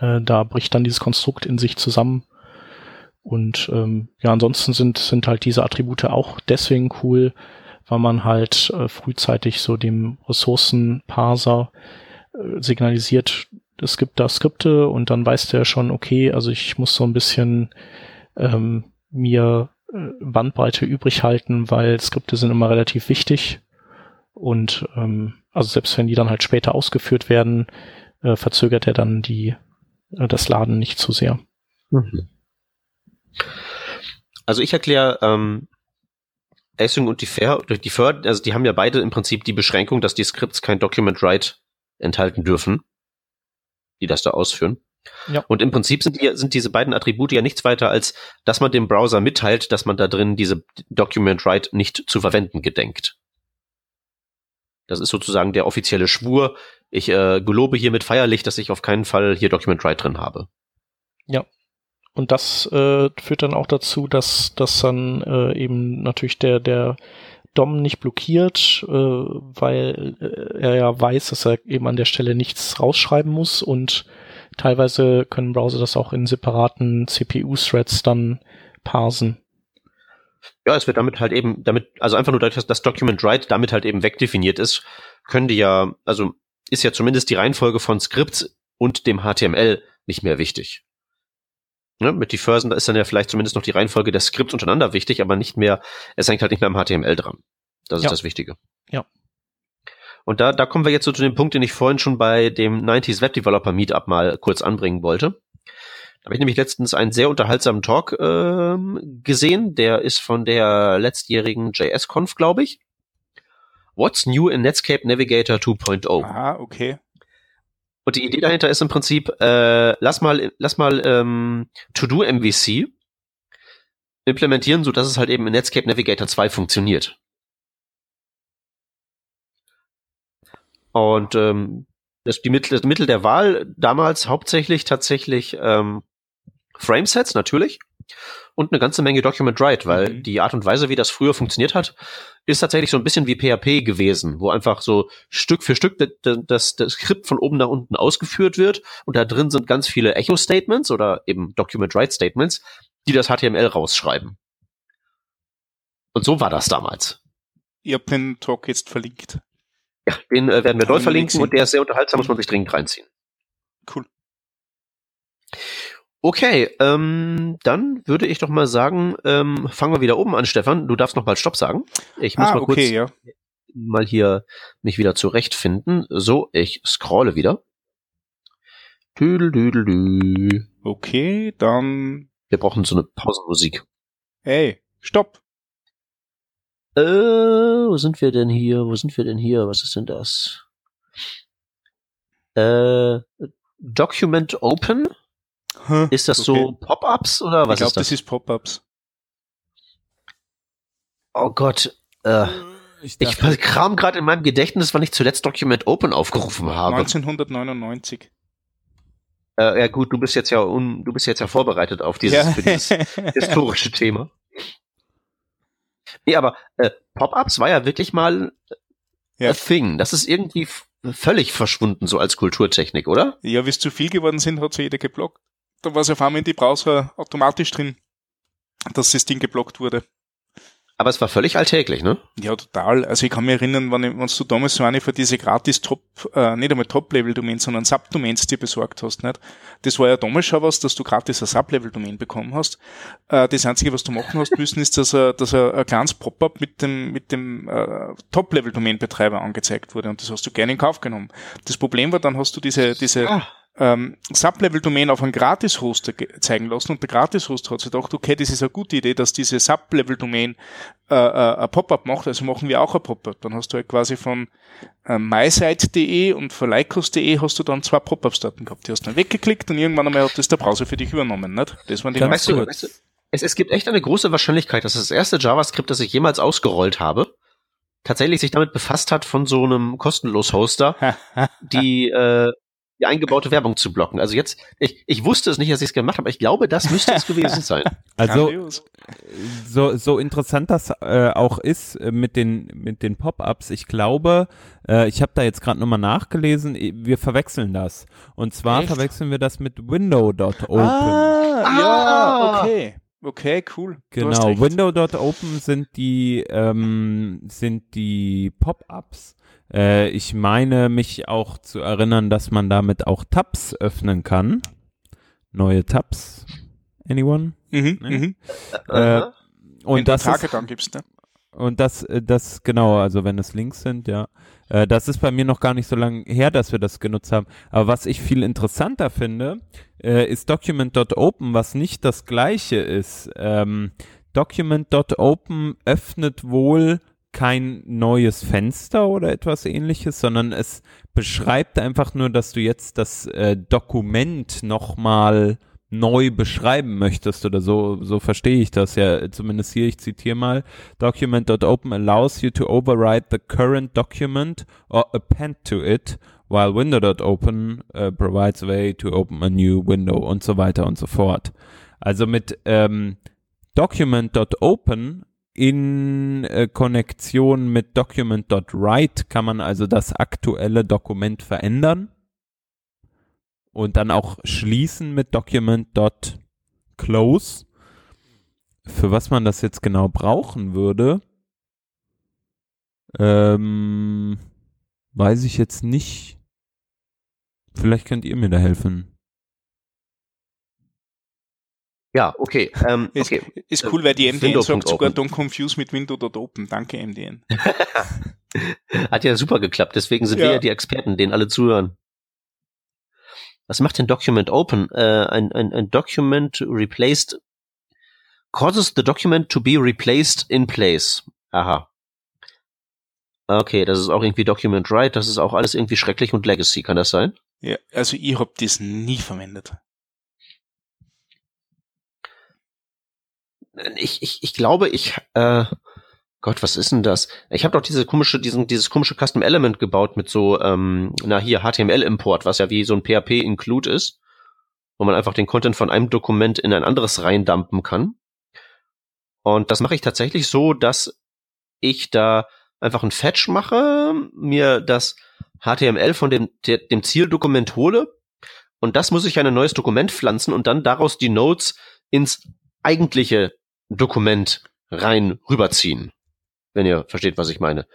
äh, da bricht dann dieses Konstrukt in sich zusammen. Und ähm, ja, ansonsten sind, sind halt diese Attribute auch deswegen cool, weil man halt äh, frühzeitig so dem Ressourcenparser äh, signalisiert, es gibt da Skripte und dann weiß der schon, okay, also ich muss so ein bisschen ähm, mir äh, Bandbreite übrig halten, weil Skripte sind immer relativ wichtig. Und ähm, also selbst wenn die dann halt später ausgeführt werden, äh, verzögert er dann die das Laden nicht zu sehr. Mhm. Also ich erkläre ähm, Async und die Fair, die Fair, also die haben ja beide im Prinzip die Beschränkung, dass die Skripts kein Document Write enthalten dürfen, die das da ausführen. Ja. Und im Prinzip sind, die, sind diese beiden Attribute ja nichts weiter als, dass man dem Browser mitteilt, dass man da drin diese Document Write nicht zu verwenden gedenkt. Das ist sozusagen der offizielle Schwur. Ich äh, gelobe hier mit Feierlicht, dass ich auf keinen Fall hier Document Write drin habe. Ja. Und das äh, führt dann auch dazu, dass, dass dann äh, eben natürlich der, der DOM nicht blockiert, äh, weil äh, er ja weiß, dass er eben an der Stelle nichts rausschreiben muss und teilweise können Browser das auch in separaten CPU-Threads dann parsen. Ja, es wird damit halt eben, damit, also einfach nur dadurch, dass das Document Write damit halt eben wegdefiniert ist, können die ja, also ist ja zumindest die Reihenfolge von Skripts und dem HTML nicht mehr wichtig. Ne, mit Defersen, da ist dann ja vielleicht zumindest noch die Reihenfolge der Skripts untereinander wichtig, aber nicht mehr, es hängt halt nicht mehr am HTML dran. Das ist ja. das Wichtige. Ja. Und da, da kommen wir jetzt so zu dem Punkt, den ich vorhin schon bei dem 90s Web Developer Meetup mal kurz anbringen wollte. Da habe ich nämlich letztens einen sehr unterhaltsamen Talk ähm, gesehen. Der ist von der letztjährigen JS-Conf, glaube ich. What's new in Netscape Navigator 2.0? Ah, okay. Und die Idee dahinter ist im Prinzip, äh, lass mal, lass mal ähm, To-Do MVC implementieren, so dass es halt eben in Netscape Navigator 2 funktioniert. Und ähm, das, die Mittel, das Mittel der Wahl damals hauptsächlich tatsächlich ähm, Framesets natürlich und eine ganze Menge Document Write, weil mhm. die Art und Weise, wie das früher funktioniert hat, ist tatsächlich so ein bisschen wie PHP gewesen, wo einfach so Stück für Stück das, das, Skript von oben nach unten ausgeführt wird und da drin sind ganz viele Echo-Statements oder eben Document Write-Statements, die das HTML rausschreiben. Und so war das damals. Ihr habt den Talk jetzt verlinkt. Ja, den äh, werden wir dort verlinken und der ist sehr unterhaltsam, muss man sich dringend reinziehen. Cool. Okay, ähm, dann würde ich doch mal sagen, ähm, fangen wir wieder oben an, Stefan. Du darfst noch mal Stopp sagen. Ich muss ah, mal okay, kurz ja. mal hier mich wieder zurechtfinden. So, ich scrolle wieder. Tüdelüdelü. Okay, dann. Wir brauchen so eine Pausenmusik. Hey, Stopp. Äh, wo sind wir denn hier? Wo sind wir denn hier? Was ist denn das? Äh, Document Open? Huh, ist das okay. so Pop-ups oder was ich glaub, ist das? das ist Pop-ups. Oh Gott. Äh, ich, ich kram gerade in meinem Gedächtnis, wann ich zuletzt Document Open aufgerufen habe. 1999. Äh, ja gut, du bist jetzt ja un, du bist jetzt ja vorbereitet auf dieses, ja. für dieses historische Thema. Nee, aber äh, Pop-ups war ja wirklich mal ja. a thing. Das ist irgendwie völlig verschwunden so als Kulturtechnik, oder? Ja, wie es zu viel geworden sind, hat so jeder geblockt da war es auf einmal in die Browser automatisch drin, dass das Ding geblockt wurde. Aber es war völlig alltäglich, ne? Ja, total. Also ich kann mich erinnern, wenn, wenn du damals so eine für diese gratis Top, äh, nicht einmal Top-Level-Domains, sondern Subdomains dir besorgt hast, nicht? Das war ja damals schon was, dass du gratis ein Sub-Level-Domain bekommen hast. Äh, das Einzige, was du machen hast müssen, ist, dass, er, dass er ein kleines Pop-up mit dem, mit dem äh, Top-Level-Domain-Betreiber angezeigt wurde und das hast du gerne in Kauf genommen. Das Problem war, dann hast du diese, diese, ah ähm, Sublevel-Domain auf einen Gratis-Hoster zeigen lassen und der Gratis-Hoster hat sich gedacht, okay, das ist eine gute Idee, dass diese Sublevel-Domain äh, äh, ein Pop-up macht, also machen wir auch ein Pop-up. Dann hast du halt quasi von äh, mysite.de und von Lycos.de hast du dann zwei Pop-ups dort gehabt. Die hast du dann weggeklickt und irgendwann einmal hat das der Browser für dich übernommen, nicht? Das waren die weißt du, weißt du, es, es gibt echt eine große Wahrscheinlichkeit, dass das erste JavaScript, das ich jemals ausgerollt habe, tatsächlich sich damit befasst hat, von so einem kostenlos Hoster die äh, die eingebaute Werbung zu blocken. Also jetzt, ich, ich wusste es nicht, dass ich es gemacht habe, aber ich glaube, das müsste es gewesen sein. Also so, so interessant das äh, auch ist äh, mit den mit den Pop-ups, ich glaube, äh, ich habe da jetzt gerade nochmal nachgelesen, wir verwechseln das. Und zwar Echt? verwechseln wir das mit window.open. Ah, ja, okay. Okay, cool. Genau, window.open sind die ähm, sind die Pop-ups. Äh, ich meine mich auch zu erinnern, dass man damit auch Tabs öffnen kann. Neue Tabs. Anyone? Mhm, nee? mhm. Äh, und wenn das gibst, ne? Und das, äh, das, genau, also wenn es Links sind, ja. Äh, das ist bei mir noch gar nicht so lange her, dass wir das genutzt haben. Aber was ich viel interessanter finde, äh, ist Document.open, was nicht das gleiche ist. Ähm, Document.open öffnet wohl kein neues Fenster oder etwas ähnliches, sondern es beschreibt einfach nur, dass du jetzt das äh, Dokument nochmal neu beschreiben möchtest oder so, so verstehe ich das ja, zumindest hier, ich zitiere mal, document.open allows you to override the current document or append to it, while window.open uh, provides a way to open a new window und so weiter und so fort. Also mit ähm, document.open in äh, Konnektion mit document.write kann man also das aktuelle Dokument verändern und dann auch schließen mit document.close. Für was man das jetzt genau brauchen würde, ähm, weiß ich jetzt nicht. Vielleicht könnt ihr mir da helfen. Ja, okay. Ähm, ist, okay. ist cool, weil die MDN Window. sagt sogar don't confuse mit Window.open. Danke, MDN. Hat ja super geklappt, deswegen sind ja. wir ja die Experten, denen alle zuhören. Was macht denn Document Open? Äh, ein, ein, ein Document replaced causes the document to be replaced in place. Aha. Okay, das ist auch irgendwie Document Write, das ist auch alles irgendwie schrecklich und Legacy, kann das sein? Ja, also ich habe das nie verwendet. Ich, ich, ich glaube, ich, äh, Gott, was ist denn das? Ich habe doch diese komische, diesen, dieses komische Custom Element gebaut mit so, ähm, na hier, HTML-Import, was ja wie so ein PHP-Include ist, wo man einfach den Content von einem Dokument in ein anderes reindumpen kann. Und das mache ich tatsächlich so, dass ich da einfach einen Fetch mache, mir das HTML von dem, dem Zieldokument hole und das muss ich in ein neues Dokument pflanzen und dann daraus die Nodes ins eigentliche Dokument rein rüberziehen. Wenn ihr versteht, was ich meine.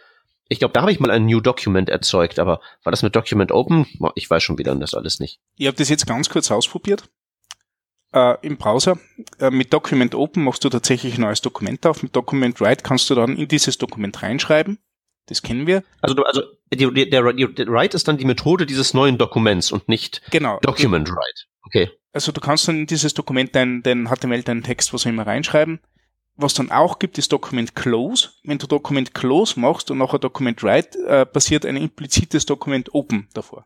Ich glaube, da habe ich mal ein New Document erzeugt, aber war das mit Document Open? Ich weiß schon wieder das alles nicht. Ich habe das jetzt ganz kurz ausprobiert. Äh, Im Browser. Äh, mit Document Open machst du tatsächlich ein neues Dokument auf. Mit Document Write kannst du dann in dieses Dokument reinschreiben. Das kennen wir. Also, du, also die, der, der, der Write ist dann die Methode dieses neuen Dokuments und nicht genau. Document Write. Okay also du kannst dann in dieses Dokument dein, dein HTML, deinen Text, was auch immer reinschreiben. Was dann auch gibt, ist Document Close. Wenn du Document Close machst und nachher Document Write, äh, passiert ein implizites Dokument Open davor.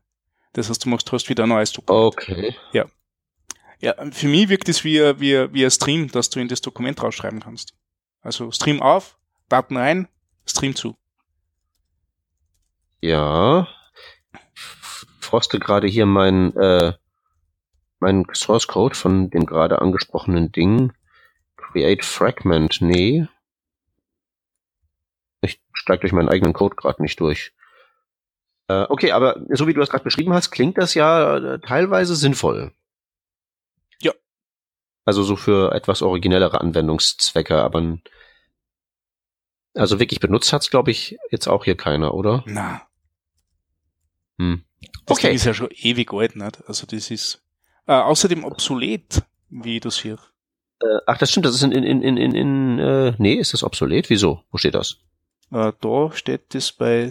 Das heißt, du machst hast wieder ein neues Dokument. Okay. Ja. Ja, für mich wirkt es wie, wie, wie ein Stream, dass du in das Dokument rausschreiben kannst. Also Stream auf, Daten rein, Stream zu. Ja. Froste gerade hier mein äh, mein Source Code von dem gerade angesprochenen Ding. Create Fragment, nee. Ich steige durch meinen eigenen Code gerade nicht durch. Äh, okay, aber so wie du das gerade beschrieben hast, klingt das ja äh, teilweise sinnvoll. Ja. Also so für etwas originellere Anwendungszwecke, aber also wirklich benutzt hat's, glaube ich, jetzt auch hier keiner, oder? Na. Hm. Das okay. Ding ist ja schon ewig alt, nicht? Also das ist äh, außerdem obsolet, wie das hier. Äh, ach, das stimmt, das ist in, in, in, in, in äh, nee, ist das obsolet? Wieso? Wo steht das? Äh, da steht das bei,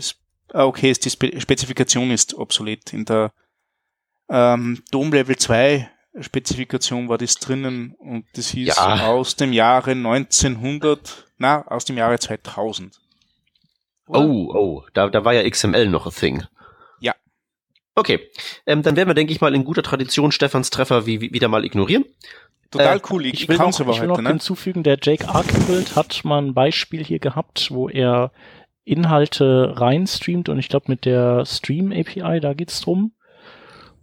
ah, okay, ist die Spe Spezifikation ist obsolet. In der, ähm, DOM Level 2 Spezifikation war das drinnen und das hieß Ja. aus dem Jahre 1900, na, aus dem Jahre 2000. Oh, oh, da, da war ja XML noch a thing. Okay, ähm, dann werden wir, denke ich mal, in guter Tradition Stefans Treffer wie, wie, wieder mal ignorieren. Total Äh, cool, ich, Ich ich will, noch, ich will noch heute, ne? hinzufügen, der Jake Archibald hat mal ein Beispiel hier gehabt, wo er Inhalte reinstreamt und ich glaube mit der Stream API, da geht's drum.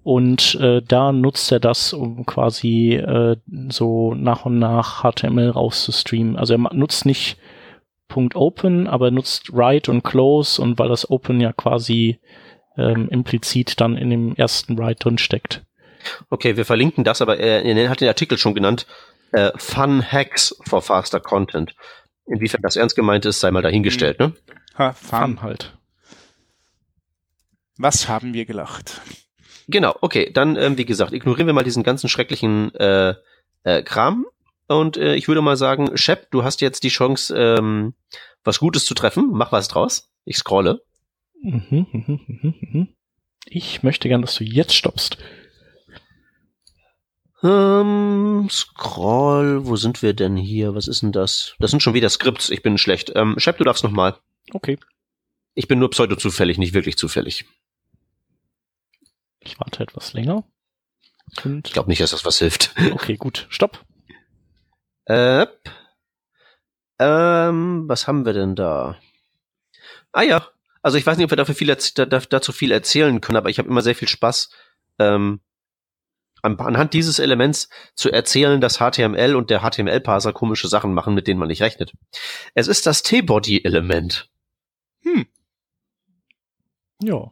Und äh, da nutzt er das, um quasi äh, so nach und nach HTML rauszustreamen. Also er nutzt nicht Punkt Open, aber er nutzt Write und Close und weil das Open ja quasi ähm, implizit dann in dem ersten Write drin steckt. Okay, wir verlinken das, aber er, er hat den Artikel schon genannt. Äh, Fun Hacks for Faster Content. Inwiefern das ernst gemeint ist, sei mal dahingestellt, ne? Ha, fun. Fun halt. Was haben wir gelacht? Genau, okay, dann, ähm, wie gesagt, ignorieren wir mal diesen ganzen schrecklichen äh, äh, Kram. Und äh, ich würde mal sagen, Shep, du hast jetzt die Chance, ähm, was Gutes zu treffen. Mach was draus. Ich scrolle. Ich möchte gern, dass du jetzt stoppst. Ähm, scroll, wo sind wir denn hier? Was ist denn das? Das sind schon wieder Skripts, ich bin schlecht. Ähm, Shep, du darfst nochmal. Okay, Ich bin nur pseudo-zufällig, nicht wirklich zufällig. ich warte etwas länger. Und Ich glaube nicht, dass das was hilft. okay, gut, stopp. Äh, ähm, was haben wir denn da? Ah ja, also ich weiß nicht, ob wir dafür viel dazu viel erzählen können, aber ich habe immer sehr viel Spaß, ähm, an- anhand dieses Elements zu erzählen, dass HTML und der HTML-Parser komische Sachen machen, mit denen man nicht rechnet. Es ist das T-Body-Element. Ja.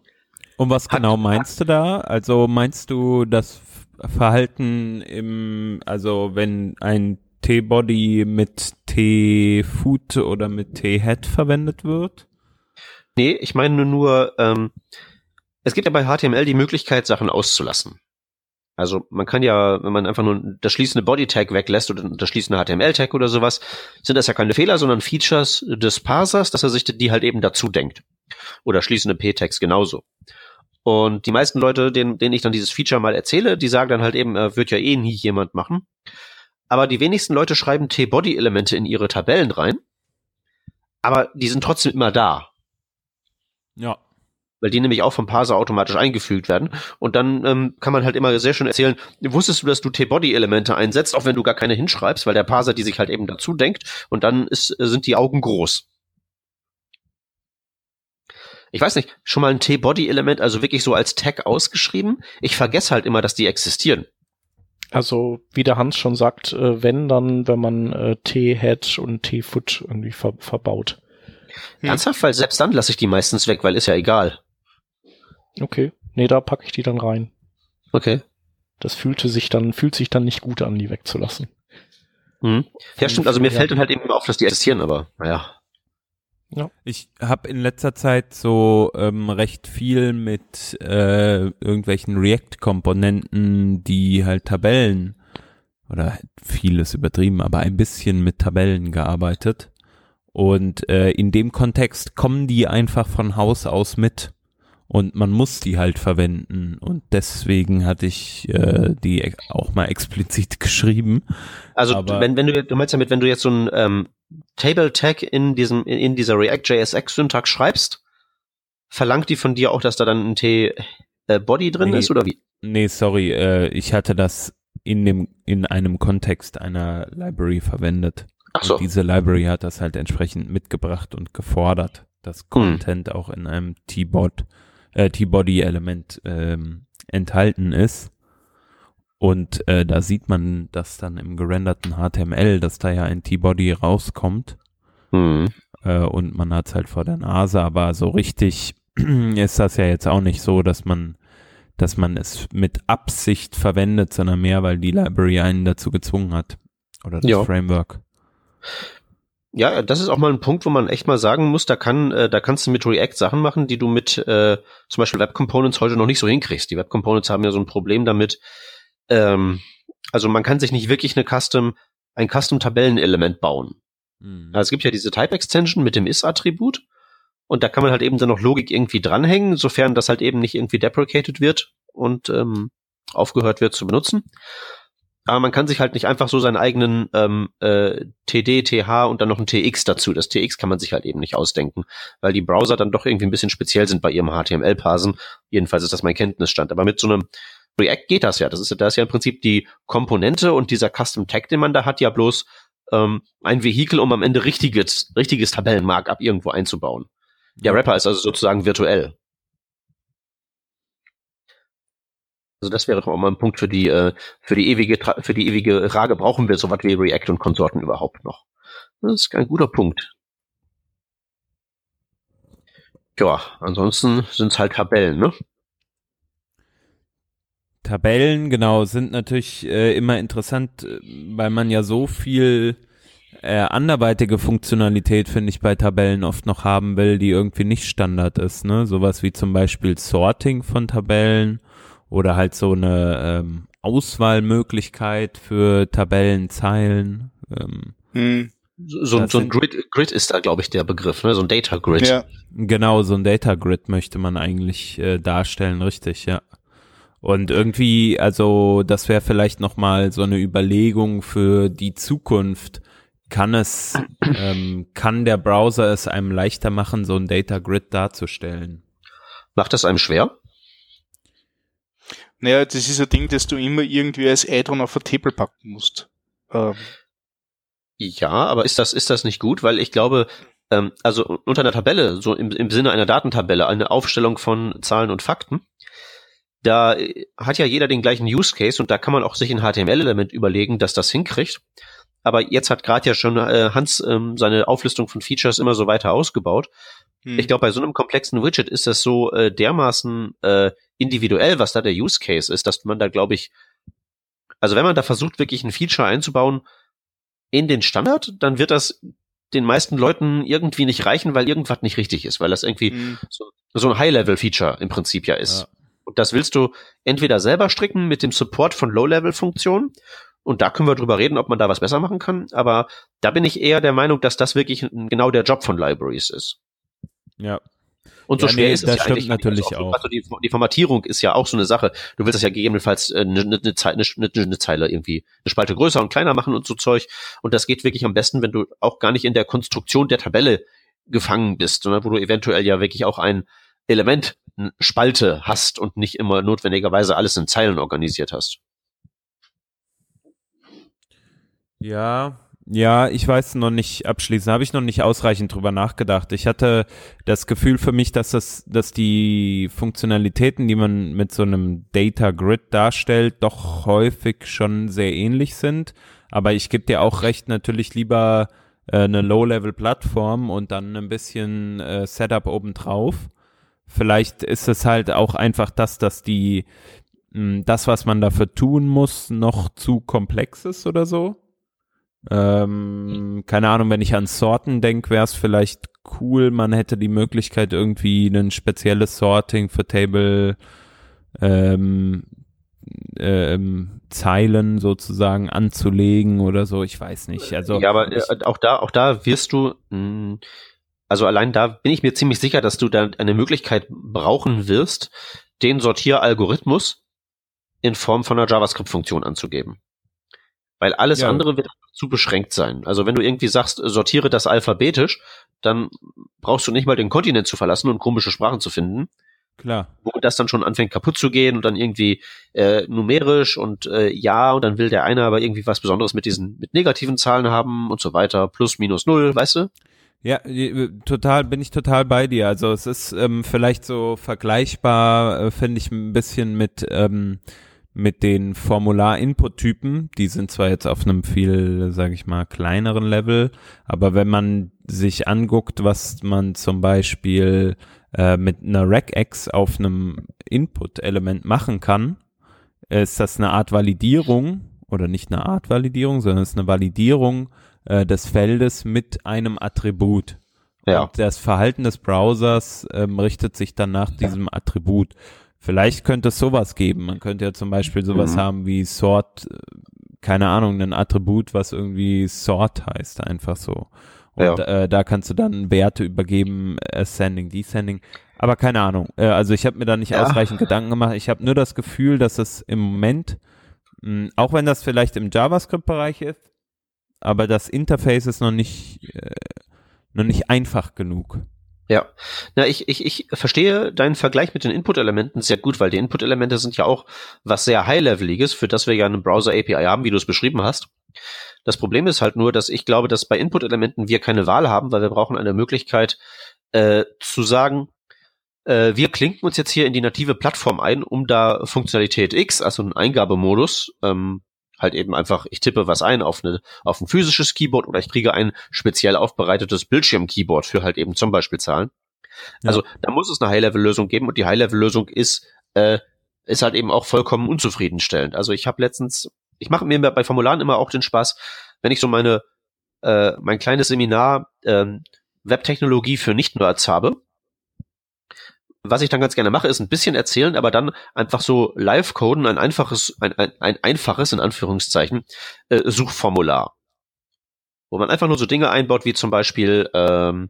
Und was Hat- genau meinst du da? Also meinst du das Verhalten im, also wenn ein T-Body mit T-Foot oder mit T-Head verwendet wird? Nee, ich meine nur, ähm, es gibt ja bei HTML die Möglichkeit, Sachen auszulassen. Also man kann ja, wenn man einfach nur das schließende Body-Tag weglässt oder das schließende HTML-Tag oder sowas, sind das ja keine Fehler, sondern Features des Parsers, dass er sich die halt eben dazu denkt. Oder schließende P-Tags genauso. Und die meisten Leute, denen, denen ich dann dieses Feature mal erzähle, die sagen dann halt eben, äh, wird ja eh nie jemand machen. Aber die wenigsten Leute schreiben T-Body-Elemente in ihre Tabellen rein. Aber die sind trotzdem immer da Ja. weil die nämlich auch vom Parser automatisch eingefügt werden. Und dann ähm, kann man halt immer sehr schön erzählen, wusstest du, dass du T-Body-Elemente einsetzt, auch wenn du gar keine hinschreibst, weil der Parser die sich halt eben dazu denkt und dann ist, äh, sind die Augen groß. Ich weiß nicht, schon mal ein T-Body-Element, also wirklich so als Tag ausgeschrieben? Ich vergesse halt immer, dass die existieren. Also, wie der Hans schon sagt, äh, wenn dann, wenn man äh, T-Head und T-Foot irgendwie ver verbaut. Hm. Ernsthaft, weil selbst dann lasse ich die meistens weg, weil ist ja egal. Okay. Nee, da packe ich die dann rein. Okay. Das fühlte sich dann, fühlt sich dann nicht gut an, die wegzulassen. Mhm. Ja, stimmt, also mir Ja. fällt dann halt eben auf, dass die existieren, aber naja. Ich habe in letzter Zeit so ähm, recht viel mit äh, irgendwelchen React-Komponenten, die halt Tabellen oder vieles übertrieben, aber ein bisschen mit Tabellen gearbeitet. Und äh, in dem Kontext kommen die einfach von Haus aus mit. Und man muss die halt verwenden. Und deswegen hatte ich äh, die auch mal explizit geschrieben. Also Aber- wenn, wenn du, du meinst damit, wenn du jetzt so ein ähm, Table Tag in diesem, in, in dieser React JSX Syntax schreibst, verlangt die von dir auch, dass da dann ein T äh, Body drin Nee. ist oder wie? Nee, sorry, äh, ich hatte das in dem in einem Kontext einer Library verwendet. Ach so. Und diese Library hat das halt entsprechend mitgebracht und gefordert, dass Content auch in einem T-Bot, äh, T-Body-Element ähm, enthalten ist. Und äh, da sieht man das dann im gerenderten HTML, dass da ja ein T-Body rauskommt Hm. äh, und man hat's halt vor der Nase, aber so richtig ist das ja jetzt auch nicht so, dass man dass man es mit Absicht verwendet, sondern mehr, weil die Library einen dazu gezwungen hat. Oder das Ja. Framework. Ja, das ist auch mal ein Punkt, wo man echt mal sagen muss, da kann, äh, da kannst du mit React Sachen machen, die du mit äh, zum Beispiel Web Components heute noch nicht so hinkriegst. Die Web Components haben ja so ein Problem damit. Ähm, also man kann sich nicht wirklich eine Custom, ein Custom Tabellenelement bauen. Hm. Also es gibt ja diese Type Extension mit dem is-Attribut und da kann man halt eben dann noch Logik irgendwie dranhängen, sofern das halt eben nicht irgendwie deprecated wird und ähm, aufgehört wird zu benutzen. Aber man kann sich halt nicht einfach so seinen eigenen ähm, äh, TD, TH und dann noch ein TX dazu. Das TX kann man sich halt eben nicht ausdenken, weil die Browser dann doch irgendwie ein bisschen speziell sind bei ihrem HTML-Parsen. Jedenfalls ist das mein Kenntnisstand. Aber mit so einem React geht das ja. Das ist, da ist ja im Prinzip die Komponente und dieser Custom Tag, den man da hat, ja bloß ähm, ein Vehikel, um am Ende richtiges, richtiges Tabellenmarkup irgendwo einzubauen. Der Rapper ist also sozusagen virtuell. Also das wäre auch mal ein Punkt für die, äh, für die ewige, für die ewige Frage, brauchen wir sowas wie React und Konsorten überhaupt noch? Das ist ein guter Punkt. Ja, ansonsten sind es halt Tabellen, ne? Tabellen, genau, sind natürlich äh, immer interessant, äh, weil man ja so viel äh, anderweitige Funktionalität, finde ich, bei Tabellen oft noch haben will, die irgendwie nicht Standard ist, ne? Sowas wie zum Beispiel Sorting von Tabellen oder halt so eine ähm, Auswahlmöglichkeit für Tabellenzeilen. Ähm, hm. So, so ein Grid, Grid ist da, glaube ich, der Begriff, ne? so ein Data Grid. Ja. Genau, so ein Data Grid möchte man eigentlich äh, darstellen, richtig, ja. Und irgendwie, also das wäre vielleicht nochmal so eine Überlegung für die Zukunft. Kann es, ähm, kann der Browser es einem leichter machen, so ein Data Grid darzustellen? Macht das einem schwer? Naja, das ist ein Ding, das du immer irgendwie als Add-on auf ein Table packen musst. Ähm. Ja, aber ist das, ist das nicht gut? Weil ich glaube, ähm, also unter einer Tabelle, so im, im Sinne einer Datentabelle, eine Aufstellung von Zahlen und Fakten, da hat ja jeder den gleichen Use Case und da kann man auch sich ein HTML-Element überlegen, dass das hinkriegt. Aber jetzt hat gerade ja schon äh, Hans ähm, seine Auflistung von Features immer so weiter ausgebaut. Hm. Ich glaube, bei so einem komplexen Widget ist das so äh, dermaßen äh, individuell, was da der Use Case ist, dass man da, glaube ich, also wenn man da versucht, wirklich ein Feature einzubauen in den Standard, dann wird das den meisten Leuten irgendwie nicht reichen, weil irgendwas nicht richtig ist, weil das irgendwie hm. so, so ein High-Level-Feature im Prinzip ja ist. Ja. Und das willst du entweder selber stricken mit dem Support von Low-Level-Funktionen. Und da können wir drüber reden, ob man da was besser machen kann. Aber da bin ich eher der Meinung, dass das wirklich genau der Job von Libraries ist. Ja. Und so ja, schwer nee, ist es ja stimmt natürlich also auch. Also die, die, Formatierung ist ja auch so eine Sache. Du willst das ja gegebenenfalls eine, äh, eine, eine, eine, eine Zeile irgendwie, eine Spalte größer und kleiner machen und so Zeug. Und das geht wirklich am besten, wenn du auch gar nicht in der Konstruktion der Tabelle gefangen bist, sondern wo du eventuell ja wirklich auch ein Element Spalte hast und nicht immer notwendigerweise alles in Zeilen organisiert hast. Ja, ja, ich weiß noch nicht abschließend, habe ich noch nicht ausreichend drüber nachgedacht. Ich hatte das Gefühl für mich, dass das, dass die Funktionalitäten, die man mit so einem Data Grid darstellt, doch häufig schon sehr ähnlich sind. Aber ich gebe dir auch recht, natürlich lieber äh, eine Low-Level-Plattform und dann ein bisschen äh, Setup obendrauf. Vielleicht ist es halt auch einfach das, dass die, mh, das, was man dafür tun muss, noch zu komplex ist oder so. Ähm, keine Ahnung, wenn ich an Sorten denke, wäre es vielleicht cool, man hätte die Möglichkeit, irgendwie ein spezielles Sorting für Table ähm, ähm, Zeilen sozusagen anzulegen oder so, ich weiß nicht. Also ja, aber ich, äh, auch da, auch da wirst du mh, also allein da bin ich mir ziemlich sicher, dass du da eine Möglichkeit brauchen wirst, den Sortieralgorithmus in Form von einer JavaScript-Funktion anzugeben. Weil alles ja. andere wird zu beschränkt sein. Also wenn du irgendwie sagst, sortiere das alphabetisch, dann brauchst du nicht mal den Kontinent zu verlassen und komische Sprachen zu finden. Klar. Wo das dann schon anfängt kaputt zu gehen und dann irgendwie äh, numerisch und äh, ja, und dann will der eine aber irgendwie was Besonderes mit diesen, mit negativen Zahlen haben und so weiter, plus, minus, null, weißt du? Ja, total, bin ich total bei dir. Also es ist ähm, vielleicht so vergleichbar, äh, finde ich, ein bisschen mit, ähm, mit den Formular-Input-Typen. Die sind zwar jetzt auf einem viel, sage ich mal, kleineren Level, aber wenn man sich anguckt, was man zum Beispiel äh, mit einer Regex auf einem Input-Element machen kann, ist das eine Art Validierung oder nicht eine Art Validierung, sondern es ist eine Validierung äh, des Feldes mit einem Attribut. Ja. Und das Verhalten des Browsers ähm, richtet sich dann nach diesem Attribut. Vielleicht könnte es sowas geben. Man könnte ja zum Beispiel sowas mhm. haben wie Sort, äh, keine Ahnung, ein Attribut, was irgendwie Sort heißt, einfach so. Und Ja. äh, da kannst du dann Werte übergeben, Ascending, Descending. Aber keine Ahnung. Äh, also ich habe mir da nicht Ja. ausreichend Gedanken gemacht. Ich habe nur das Gefühl, dass es im Moment, mh, auch wenn das vielleicht im JavaScript-Bereich ist, aber das Interface ist noch nicht, äh, noch nicht einfach genug. Ja, na ich, ich, ich verstehe deinen Vergleich mit den Input-Elementen sehr gut, weil die Input-Elemente sind ja auch was sehr High-Leveliges, für das wir ja eine Browser-API haben, wie du es beschrieben hast. Das Problem ist halt nur, dass ich glaube, dass bei Input-Elementen wir keine Wahl haben, weil wir brauchen eine Möglichkeit äh, zu sagen, äh, wir klinken uns jetzt hier in die native Plattform ein, um da Funktionalität X, also einen Eingabemodus, ähm, halt eben einfach, ich tippe was ein auf, eine, auf ein physisches Keyboard oder ich kriege ein speziell aufbereitetes Bildschirm-Keyboard für halt eben zum Beispiel Zahlen. Ja. Also da muss es eine High-Level-Lösung geben und die High-Level-Lösung ist, äh, ist halt eben auch vollkommen unzufriedenstellend. Also ich habe letztens, ich mache mir bei Formularen immer auch den Spaß, wenn ich so meine, äh, mein kleines Seminar ähm, Webtechnologie für Nicht-Nerds habe, was ich dann ganz gerne mache, ist ein bisschen erzählen, aber dann einfach so live coden, ein einfaches, ein, ein, ein einfaches, in Anführungszeichen, äh, Suchformular. Wo man einfach nur so Dinge einbaut, wie zum Beispiel, ähm,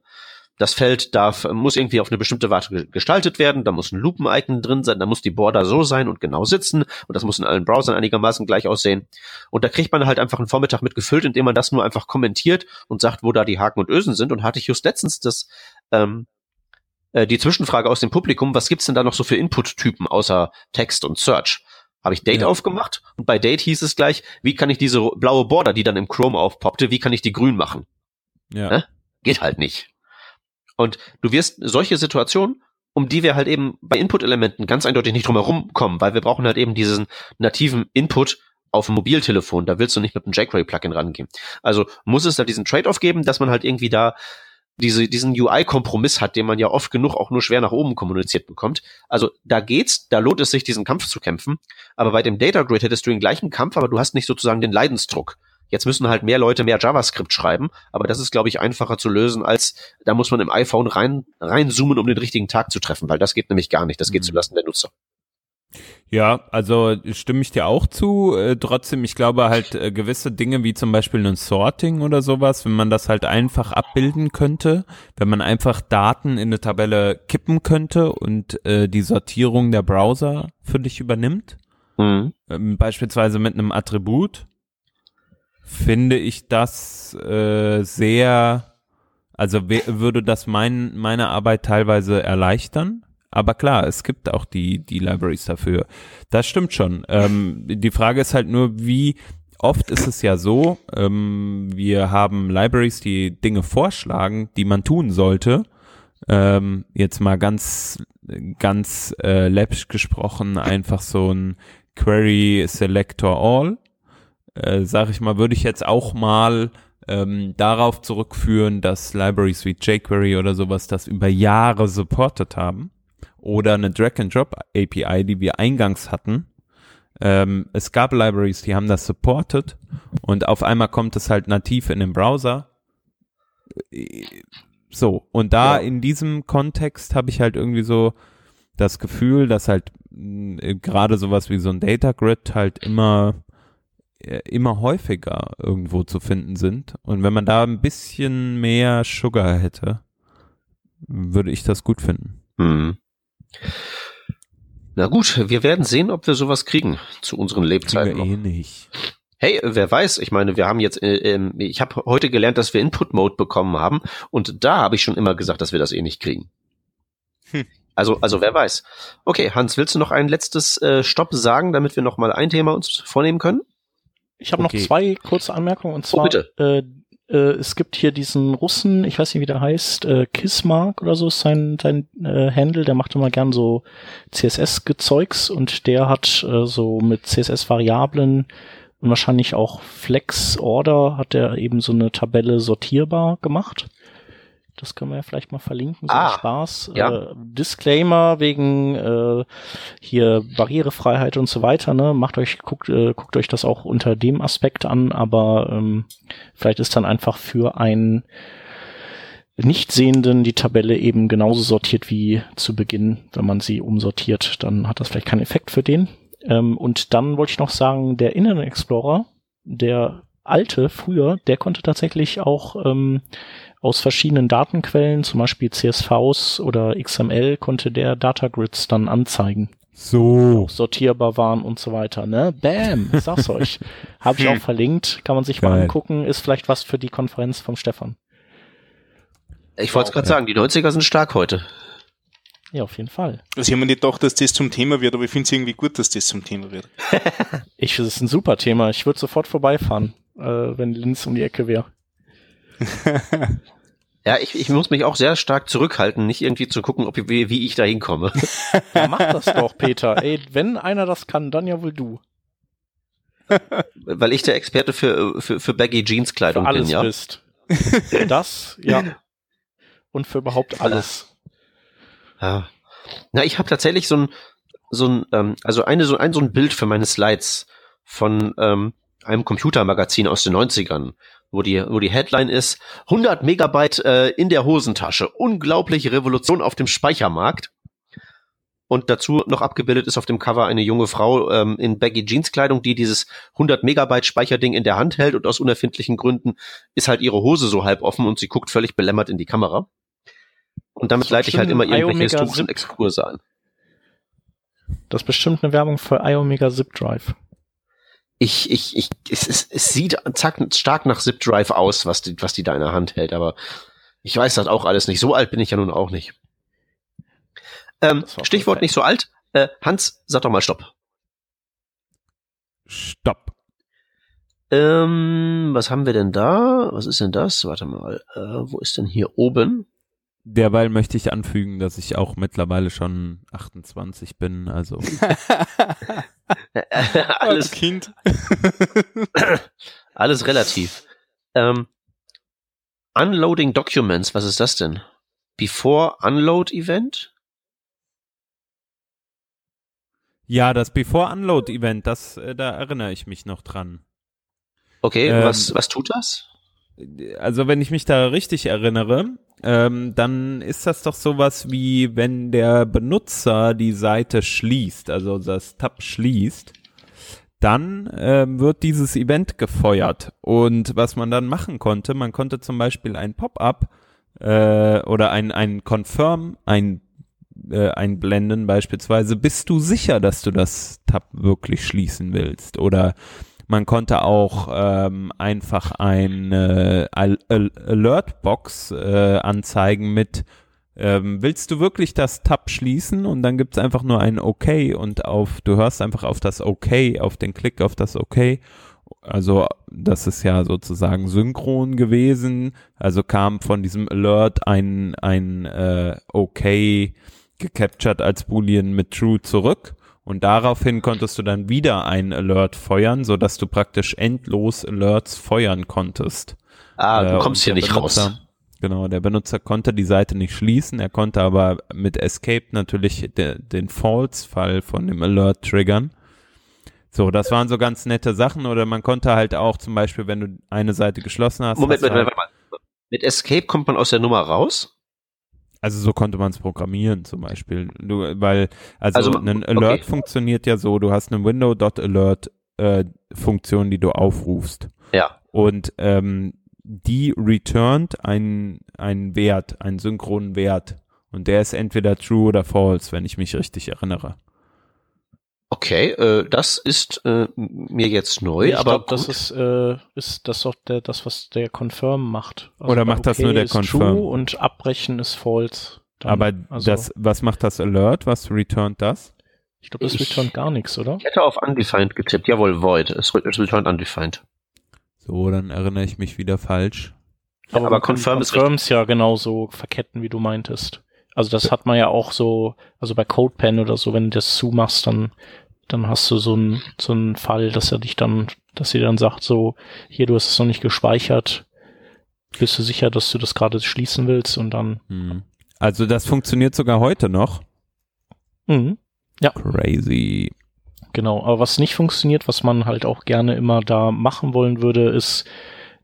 das Feld darf, muss irgendwie auf eine bestimmte Warte ge- gestaltet werden, da muss ein Lupen-Icon drin sein, da muss die Border so sein und genau sitzen und das muss in allen Browsern einigermaßen gleich aussehen. Und da kriegt man halt einfach einen Vormittag mit gefüllt, indem man das nur einfach kommentiert und sagt, wo da die Haken und Ösen sind. Und hatte ich just letztens das, ähm, äh, die Zwischenfrage aus dem Publikum, was gibt's denn da noch so für Input-Typen außer Text und Search? Habe ich Date Ja. aufgemacht und bei Date hieß es gleich, wie kann ich diese blaue Border, die dann im Chrome aufpoppte, wie kann ich die grün machen? Ja. Hä? Geht halt nicht. Und du wirst solche Situationen, um die wir halt eben bei Input-Elementen ganz eindeutig nicht drum herum kommen, weil wir brauchen halt eben diesen nativen Input auf dem Mobiltelefon. Da willst du nicht mit einem jQuery-Plugin rangehen. Also muss es da diesen Trade-off geben, dass man halt irgendwie da diese, diesen UI-Kompromiss hat, den man ja oft genug auch nur schwer nach oben kommuniziert bekommt. Also da geht's, da lohnt es sich, diesen Kampf zu kämpfen. Aber bei dem Data Grid hättest du den gleichen Kampf, aber du hast nicht sozusagen den Leidensdruck. Jetzt müssen halt mehr Leute mehr JavaScript schreiben, aber das ist, glaube ich, einfacher zu lösen, als da muss man im iPhone rein, reinzoomen, um den richtigen Tag zu treffen, weil das geht nämlich gar nicht. Das geht Mhm. zulasten der Nutzer. Ja, also stimme ich dir auch zu. Äh, trotzdem, ich glaube halt äh, gewisse Dinge wie zum Beispiel ein Sorting oder sowas, wenn man das halt einfach abbilden könnte, wenn man einfach Daten in eine Tabelle kippen könnte und äh, die Sortierung der Browser für dich übernimmt, Mhm. ähm, beispielsweise mit einem Attribut, finde ich das äh, sehr, also würde das mein, meine Arbeit teilweise erleichtern. Aber klar, es gibt auch die, die Libraries dafür. Das stimmt schon. Ähm, die Frage ist halt nur, wie oft ist es ja so, ähm, wir haben Libraries, die Dinge vorschlagen, die man tun sollte. Ähm, jetzt mal ganz, ganz äh, läppisch gesprochen, einfach so ein Query Selector All. Äh, sag ich mal, würde ich jetzt auch mal ähm, darauf zurückführen, dass Libraries wie jQuery oder sowas das über Jahre supportet haben. Oder eine Drag-and-Drop-API, die wir eingangs hatten. Ähm, es gab Libraries, die haben das supportet und auf einmal kommt es halt nativ in den Browser. Äh, So, und da Ja. in diesem Kontext habe ich halt irgendwie so das Gefühl, dass halt mh, gerade sowas wie so ein Data Grid halt immer äh, immer häufiger irgendwo zu finden sind. Und wenn man da ein bisschen mehr Sugar hätte, würde ich das gut finden. Mhm. Na gut, wir werden sehen, ob wir sowas kriegen zu unseren Kriegen Lebzeiten. wir noch. eh nicht. Hey, wer weiß, ich meine, wir haben jetzt, äh, ähm, ich habe heute gelernt, dass wir Input-Mode bekommen haben und da habe ich schon immer gesagt, dass wir das eh nicht kriegen. Hm. Also, also wer weiß. Okay, Hans, willst du noch ein letztes äh, Stopp sagen, damit wir noch mal ein Thema uns vornehmen können? Ich habe Okay. noch zwei kurze Anmerkungen und zwar bitte. Äh, äh, es gibt hier diesen Russen, ich weiß nicht wie der heißt, äh, Kismark oder so ist sein sein äh, Handle, der macht immer gern so CSS Gezeugs und der hat äh, so mit CSS Variablen und wahrscheinlich auch Flex Order hat er eben so eine Tabelle sortierbar gemacht. Das können wir ja vielleicht mal verlinken, so Ah, Spaß. ja. Äh, Disclaimer wegen äh, hier Barrierefreiheit und so weiter, ne? Macht euch, guckt, äh, guckt euch das auch unter dem Aspekt an, aber ähm, vielleicht ist dann einfach für einen Nichtsehenden die Tabelle eben genauso sortiert wie zu Beginn, wenn man sie umsortiert, dann hat das vielleicht keinen Effekt für den. Ähm, und dann wollte ich noch sagen, der Internet Explorer, der alte früher, der konnte tatsächlich auch ähm, aus verschiedenen Datenquellen, zum Beispiel CSVs oder XML, konnte der Datagrids dann anzeigen. So. Sortierbar waren und so weiter, ne? Bam, ich sag's euch. Habe ich auch verlinkt, kann man sich mal Geil. angucken, ist vielleicht was für die Konferenz vom Stefan. Ich wollte es gerade sagen, die 90er sind stark heute. Ja, auf jeden Fall. Also ich habe mir nicht gedacht, dass das zum Thema wird, aber ich finde es irgendwie gut, dass das zum Thema wird. Ich, das ist ein super Thema. Ich würde sofort vorbeifahren, äh, wenn Linz um die Ecke wäre. Ja, ich, ich muss mich auch sehr stark zurückhalten, nicht irgendwie zu gucken, ob wie, wie ich da hinkomme. Ja, mach das doch, Peter. Ey, wenn einer das kann, dann ja wohl du. Weil ich der Experte für, für, für Baggy Jeans Für Kleidung bin, alles ja. bist. Für das, ja. Und für überhaupt alles. Ja. Na, ich habe tatsächlich so ein, so ein, ähm, also eine, so ein, so ein Bild für meine Slides von ähm, einem Computermagazin aus den 90ern, wo die, wo die Headline ist, 100 Megabyte äh, in der Hosentasche, unglaubliche Revolution auf dem Speichermarkt. Und dazu noch abgebildet ist auf dem Cover eine junge Frau ähm, in Baggy Jeans Kleidung, die dieses 100 Megabyte Speicherding in der Hand hält und aus unerfindlichen Gründen ist halt ihre Hose so halb offen und sie guckt völlig belämmert in die Kamera. Und damit leite ich halt immer irgendwelche historischen. Exkurse an. Das ist bestimmt eine Werbung für iOmega Zip Drive. Ich, ich, ich, es, es, es sieht zack, stark nach Zip Drive aus, was die, was die da in der Hand hält, aber ich weiß das auch alles nicht. So alt bin ich ja nun auch nicht. Ähm, Stichwort nicht so alt. Äh, Hans, sag doch mal Stopp. Stopp. Ähm, was haben wir denn da? Was ist denn das? Warte mal. Äh, wo ist denn hier oben? Derweil möchte ich anfügen, dass ich auch mittlerweile schon 28 bin, also alles, Kind. alles relativ. Ähm, Unloading Documents, was ist das denn? Before Unload Event? ja, das Before Unload Event, das äh, da erinnere ich mich noch dran. Okay, Ähm, was, was tut das? also wenn ich mich da richtig erinnere, ähm, dann ist das doch sowas wie, wenn der Benutzer die Seite schließt, also das Tab schließt, dann ähm, wird dieses Event gefeuert. Und was man dann machen konnte, man konnte zum Beispiel ein Pop-up äh, oder ein, ein Confirm ein, äh, einblenden beispielsweise, bist du sicher, dass du das Tab wirklich schließen willst? Oder man konnte auch ähm, einfach eine Al Al Alertbox äh, anzeigen mit ähm, willst du wirklich das Tab schließen und dann gibt's einfach nur ein OK und auf du hörst einfach auf das OK, auf den Klick auf das OK. Also das ist ja sozusagen synchron gewesen. Also kam von diesem Alert ein ein äh, OK gecaptured als Boolean mit True zurück. Und daraufhin konntest du dann wieder einen Alert feuern, so dass du praktisch endlos Alerts feuern konntest. Ah, Äh, du kommst und hier nicht Benutzer, raus. Genau, der Benutzer konnte die Seite nicht schließen, er konnte aber mit Escape natürlich de, den False-Fall von dem Alert triggern. So, das waren so ganz nette Sachen oder man konnte halt auch zum Beispiel, wenn du eine Seite geschlossen hast, Moment, hast Moment, halt, warte mal. Mit Escape kommt man aus der Nummer raus? Also so konnte man es programmieren zum Beispiel, du, weil also, Also, ein okay. Alert funktioniert ja so, du hast eine Window.alert äh, Funktion, die du aufrufst. Ja. Und ähm, die returnt einen, einen Wert, einen synchronen Wert. Und der ist entweder true oder false, wenn ich mich richtig erinnere. Okay, äh, das ist äh, mir jetzt neu, ich aber glaube, das ist, äh, ist das doch der, das, was der Confirm macht. Also Oder macht das nur der ist Confirm? True und Abbrechen ist false. Dann, Aber also, das, was macht das Alert? Was returnt das? ich glaube, das ich- returnt gar nichts, oder? ich hätte auf Undefined getippt. Jawohl, Void. Es re- es returned Undefined. So, dann erinnere ich mich wieder falsch. aber man kann Confirm ist Confirms ja genauso verketten, wie du meintest. Also das hat man ja auch so, also bei CodePen oder so, wenn du das zumachst, dann, dann hast du so einen so einen Fall, dass er dich dann, dass sie dann sagt, so, hier, du hast es noch nicht gespeichert, bist du sicher, dass du das gerade schließen willst und dann, Hm. Also das funktioniert sogar heute noch. mhm, Crazy. genau. Aber was nicht funktioniert, was man halt auch gerne immer da machen wollen würde, ist,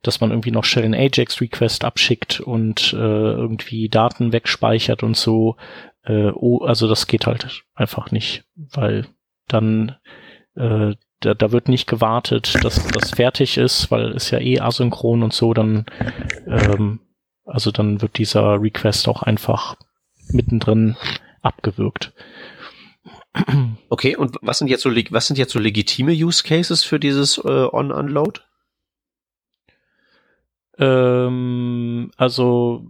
dass man irgendwie noch schnell einen Ajax-Request abschickt und äh, irgendwie Daten wegspeichert und so. Äh, oh, also das geht halt einfach nicht, weil dann äh, da, da wird nicht gewartet, dass das fertig ist, weil es ja eh asynchron und so, dann ähm, also dann wird dieser Request auch einfach mittendrin abgewürgt. Okay, und was sind jetzt so was sind jetzt so legitime Use Cases für dieses äh, On-Unload? Ähm, also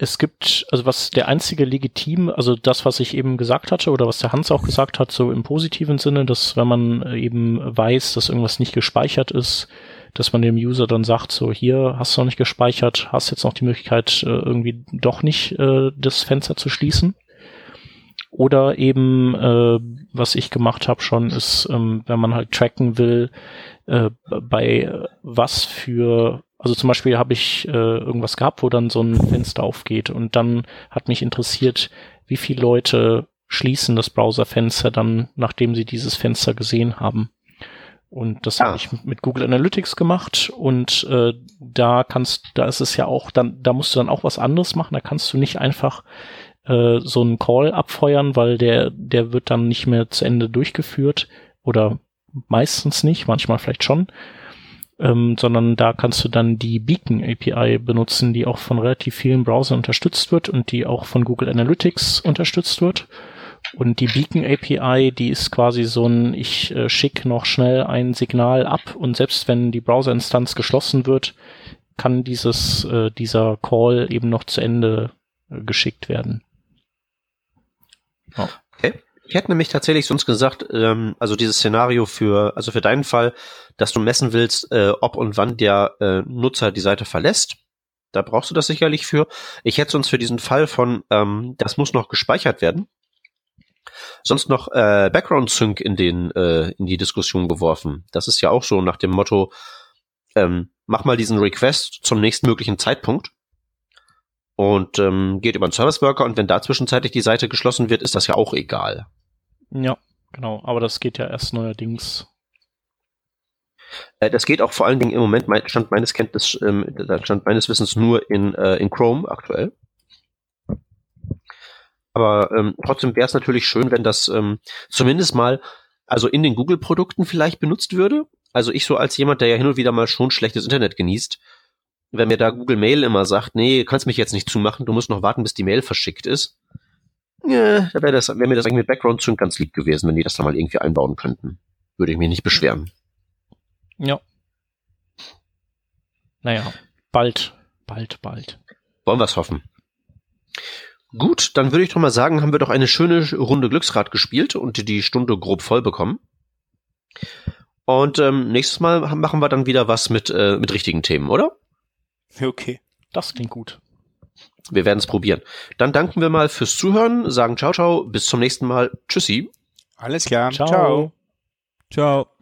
es gibt, also was der einzige legitim, also das, was ich eben gesagt hatte oder was der Hans auch gesagt hat, so im positiven Sinne, dass wenn man eben weiß, dass irgendwas nicht gespeichert ist, dass man dem User dann sagt, so hier hast du noch nicht gespeichert, hast jetzt noch die Möglichkeit, äh, irgendwie doch nicht äh, das Fenster zu schließen. Oder eben, äh, was ich gemacht habe schon, ist, ähm, wenn man halt tracken will, äh, bei was für also zum Beispiel habe ich äh, irgendwas gehabt, wo dann so ein Fenster aufgeht und dann hat mich interessiert, wie viele Leute schließen das Browserfenster dann, nachdem sie dieses Fenster gesehen haben. Und das ah. habe ich mit Google Analytics gemacht und äh, da kannst, da ist es ja auch, dann, da musst du dann auch was anderes machen. Da kannst du nicht einfach äh, so einen Call abfeuern, weil der, der wird dann nicht mehr zu Ende durchgeführt oder meistens nicht, manchmal vielleicht schon, ähm, sondern da kannst du dann die Beacon API benutzen, die auch von relativ vielen Browsern unterstützt wird und die auch von Google Analytics unterstützt wird. Und die Beacon API, die ist quasi so ein, ich äh, schicke noch schnell ein Signal ab und selbst wenn die Browserinstanz geschlossen wird, kann dieses, äh, dieser Call eben noch zu Ende äh, geschickt werden. Oh. Ich hätte nämlich tatsächlich sonst gesagt, ähm, also dieses Szenario für, also für deinen Fall, dass du messen willst, äh, ob und wann der äh, Nutzer die Seite verlässt. Da brauchst du das sicherlich für. Ich hätte sonst für diesen Fall von, ähm, das muss noch gespeichert werden, sonst noch äh, Background Sync in den äh, in die Diskussion geworfen. Das ist ja auch so nach dem Motto, ähm, mach mal diesen Request zum nächstmöglichen Zeitpunkt und ähm, geht über einen Service Worker und wenn da zwischenzeitlich die Seite geschlossen wird, ist das ja auch egal. Ja, genau. Aber das geht ja erst neuerdings. Äh, das geht auch vor allen Dingen im Moment, stand meines Kenntnis, ähm, stand meines Wissens nur in, äh, in Chrome aktuell. Aber ähm, trotzdem wäre es natürlich schön, wenn das ähm, zumindest mal, also in den Google-Produkten vielleicht benutzt würde. Also ich so als jemand, der ja hin und wieder mal schon schlechtes Internet genießt, wenn mir da Google Mail immer sagt, nee, kannst mich jetzt nicht zumachen, du musst noch warten, bis die Mail verschickt ist, ja, da wäre das, wäre mir das eigentlich mit Background Sync ganz lieb gewesen, wenn die das da mal irgendwie einbauen könnten. Würde ich mich nicht beschweren. Ja. Naja, bald, bald, bald. Wollen wir es hoffen. Gut, dann würde ich doch mal sagen, haben wir doch eine schöne Runde Glücksrad gespielt und die Stunde grob voll bekommen. Und ähm, nächstes Mal machen wir dann wieder was mit, äh, mit richtigen Themen, oder? Okay. Das klingt gut. Wir werden es probieren. Dann danken wir mal fürs Zuhören, sagen ciao, ciao, bis zum nächsten Mal. Tschüssi. Alles klar. Ciao. Ciao. ciao.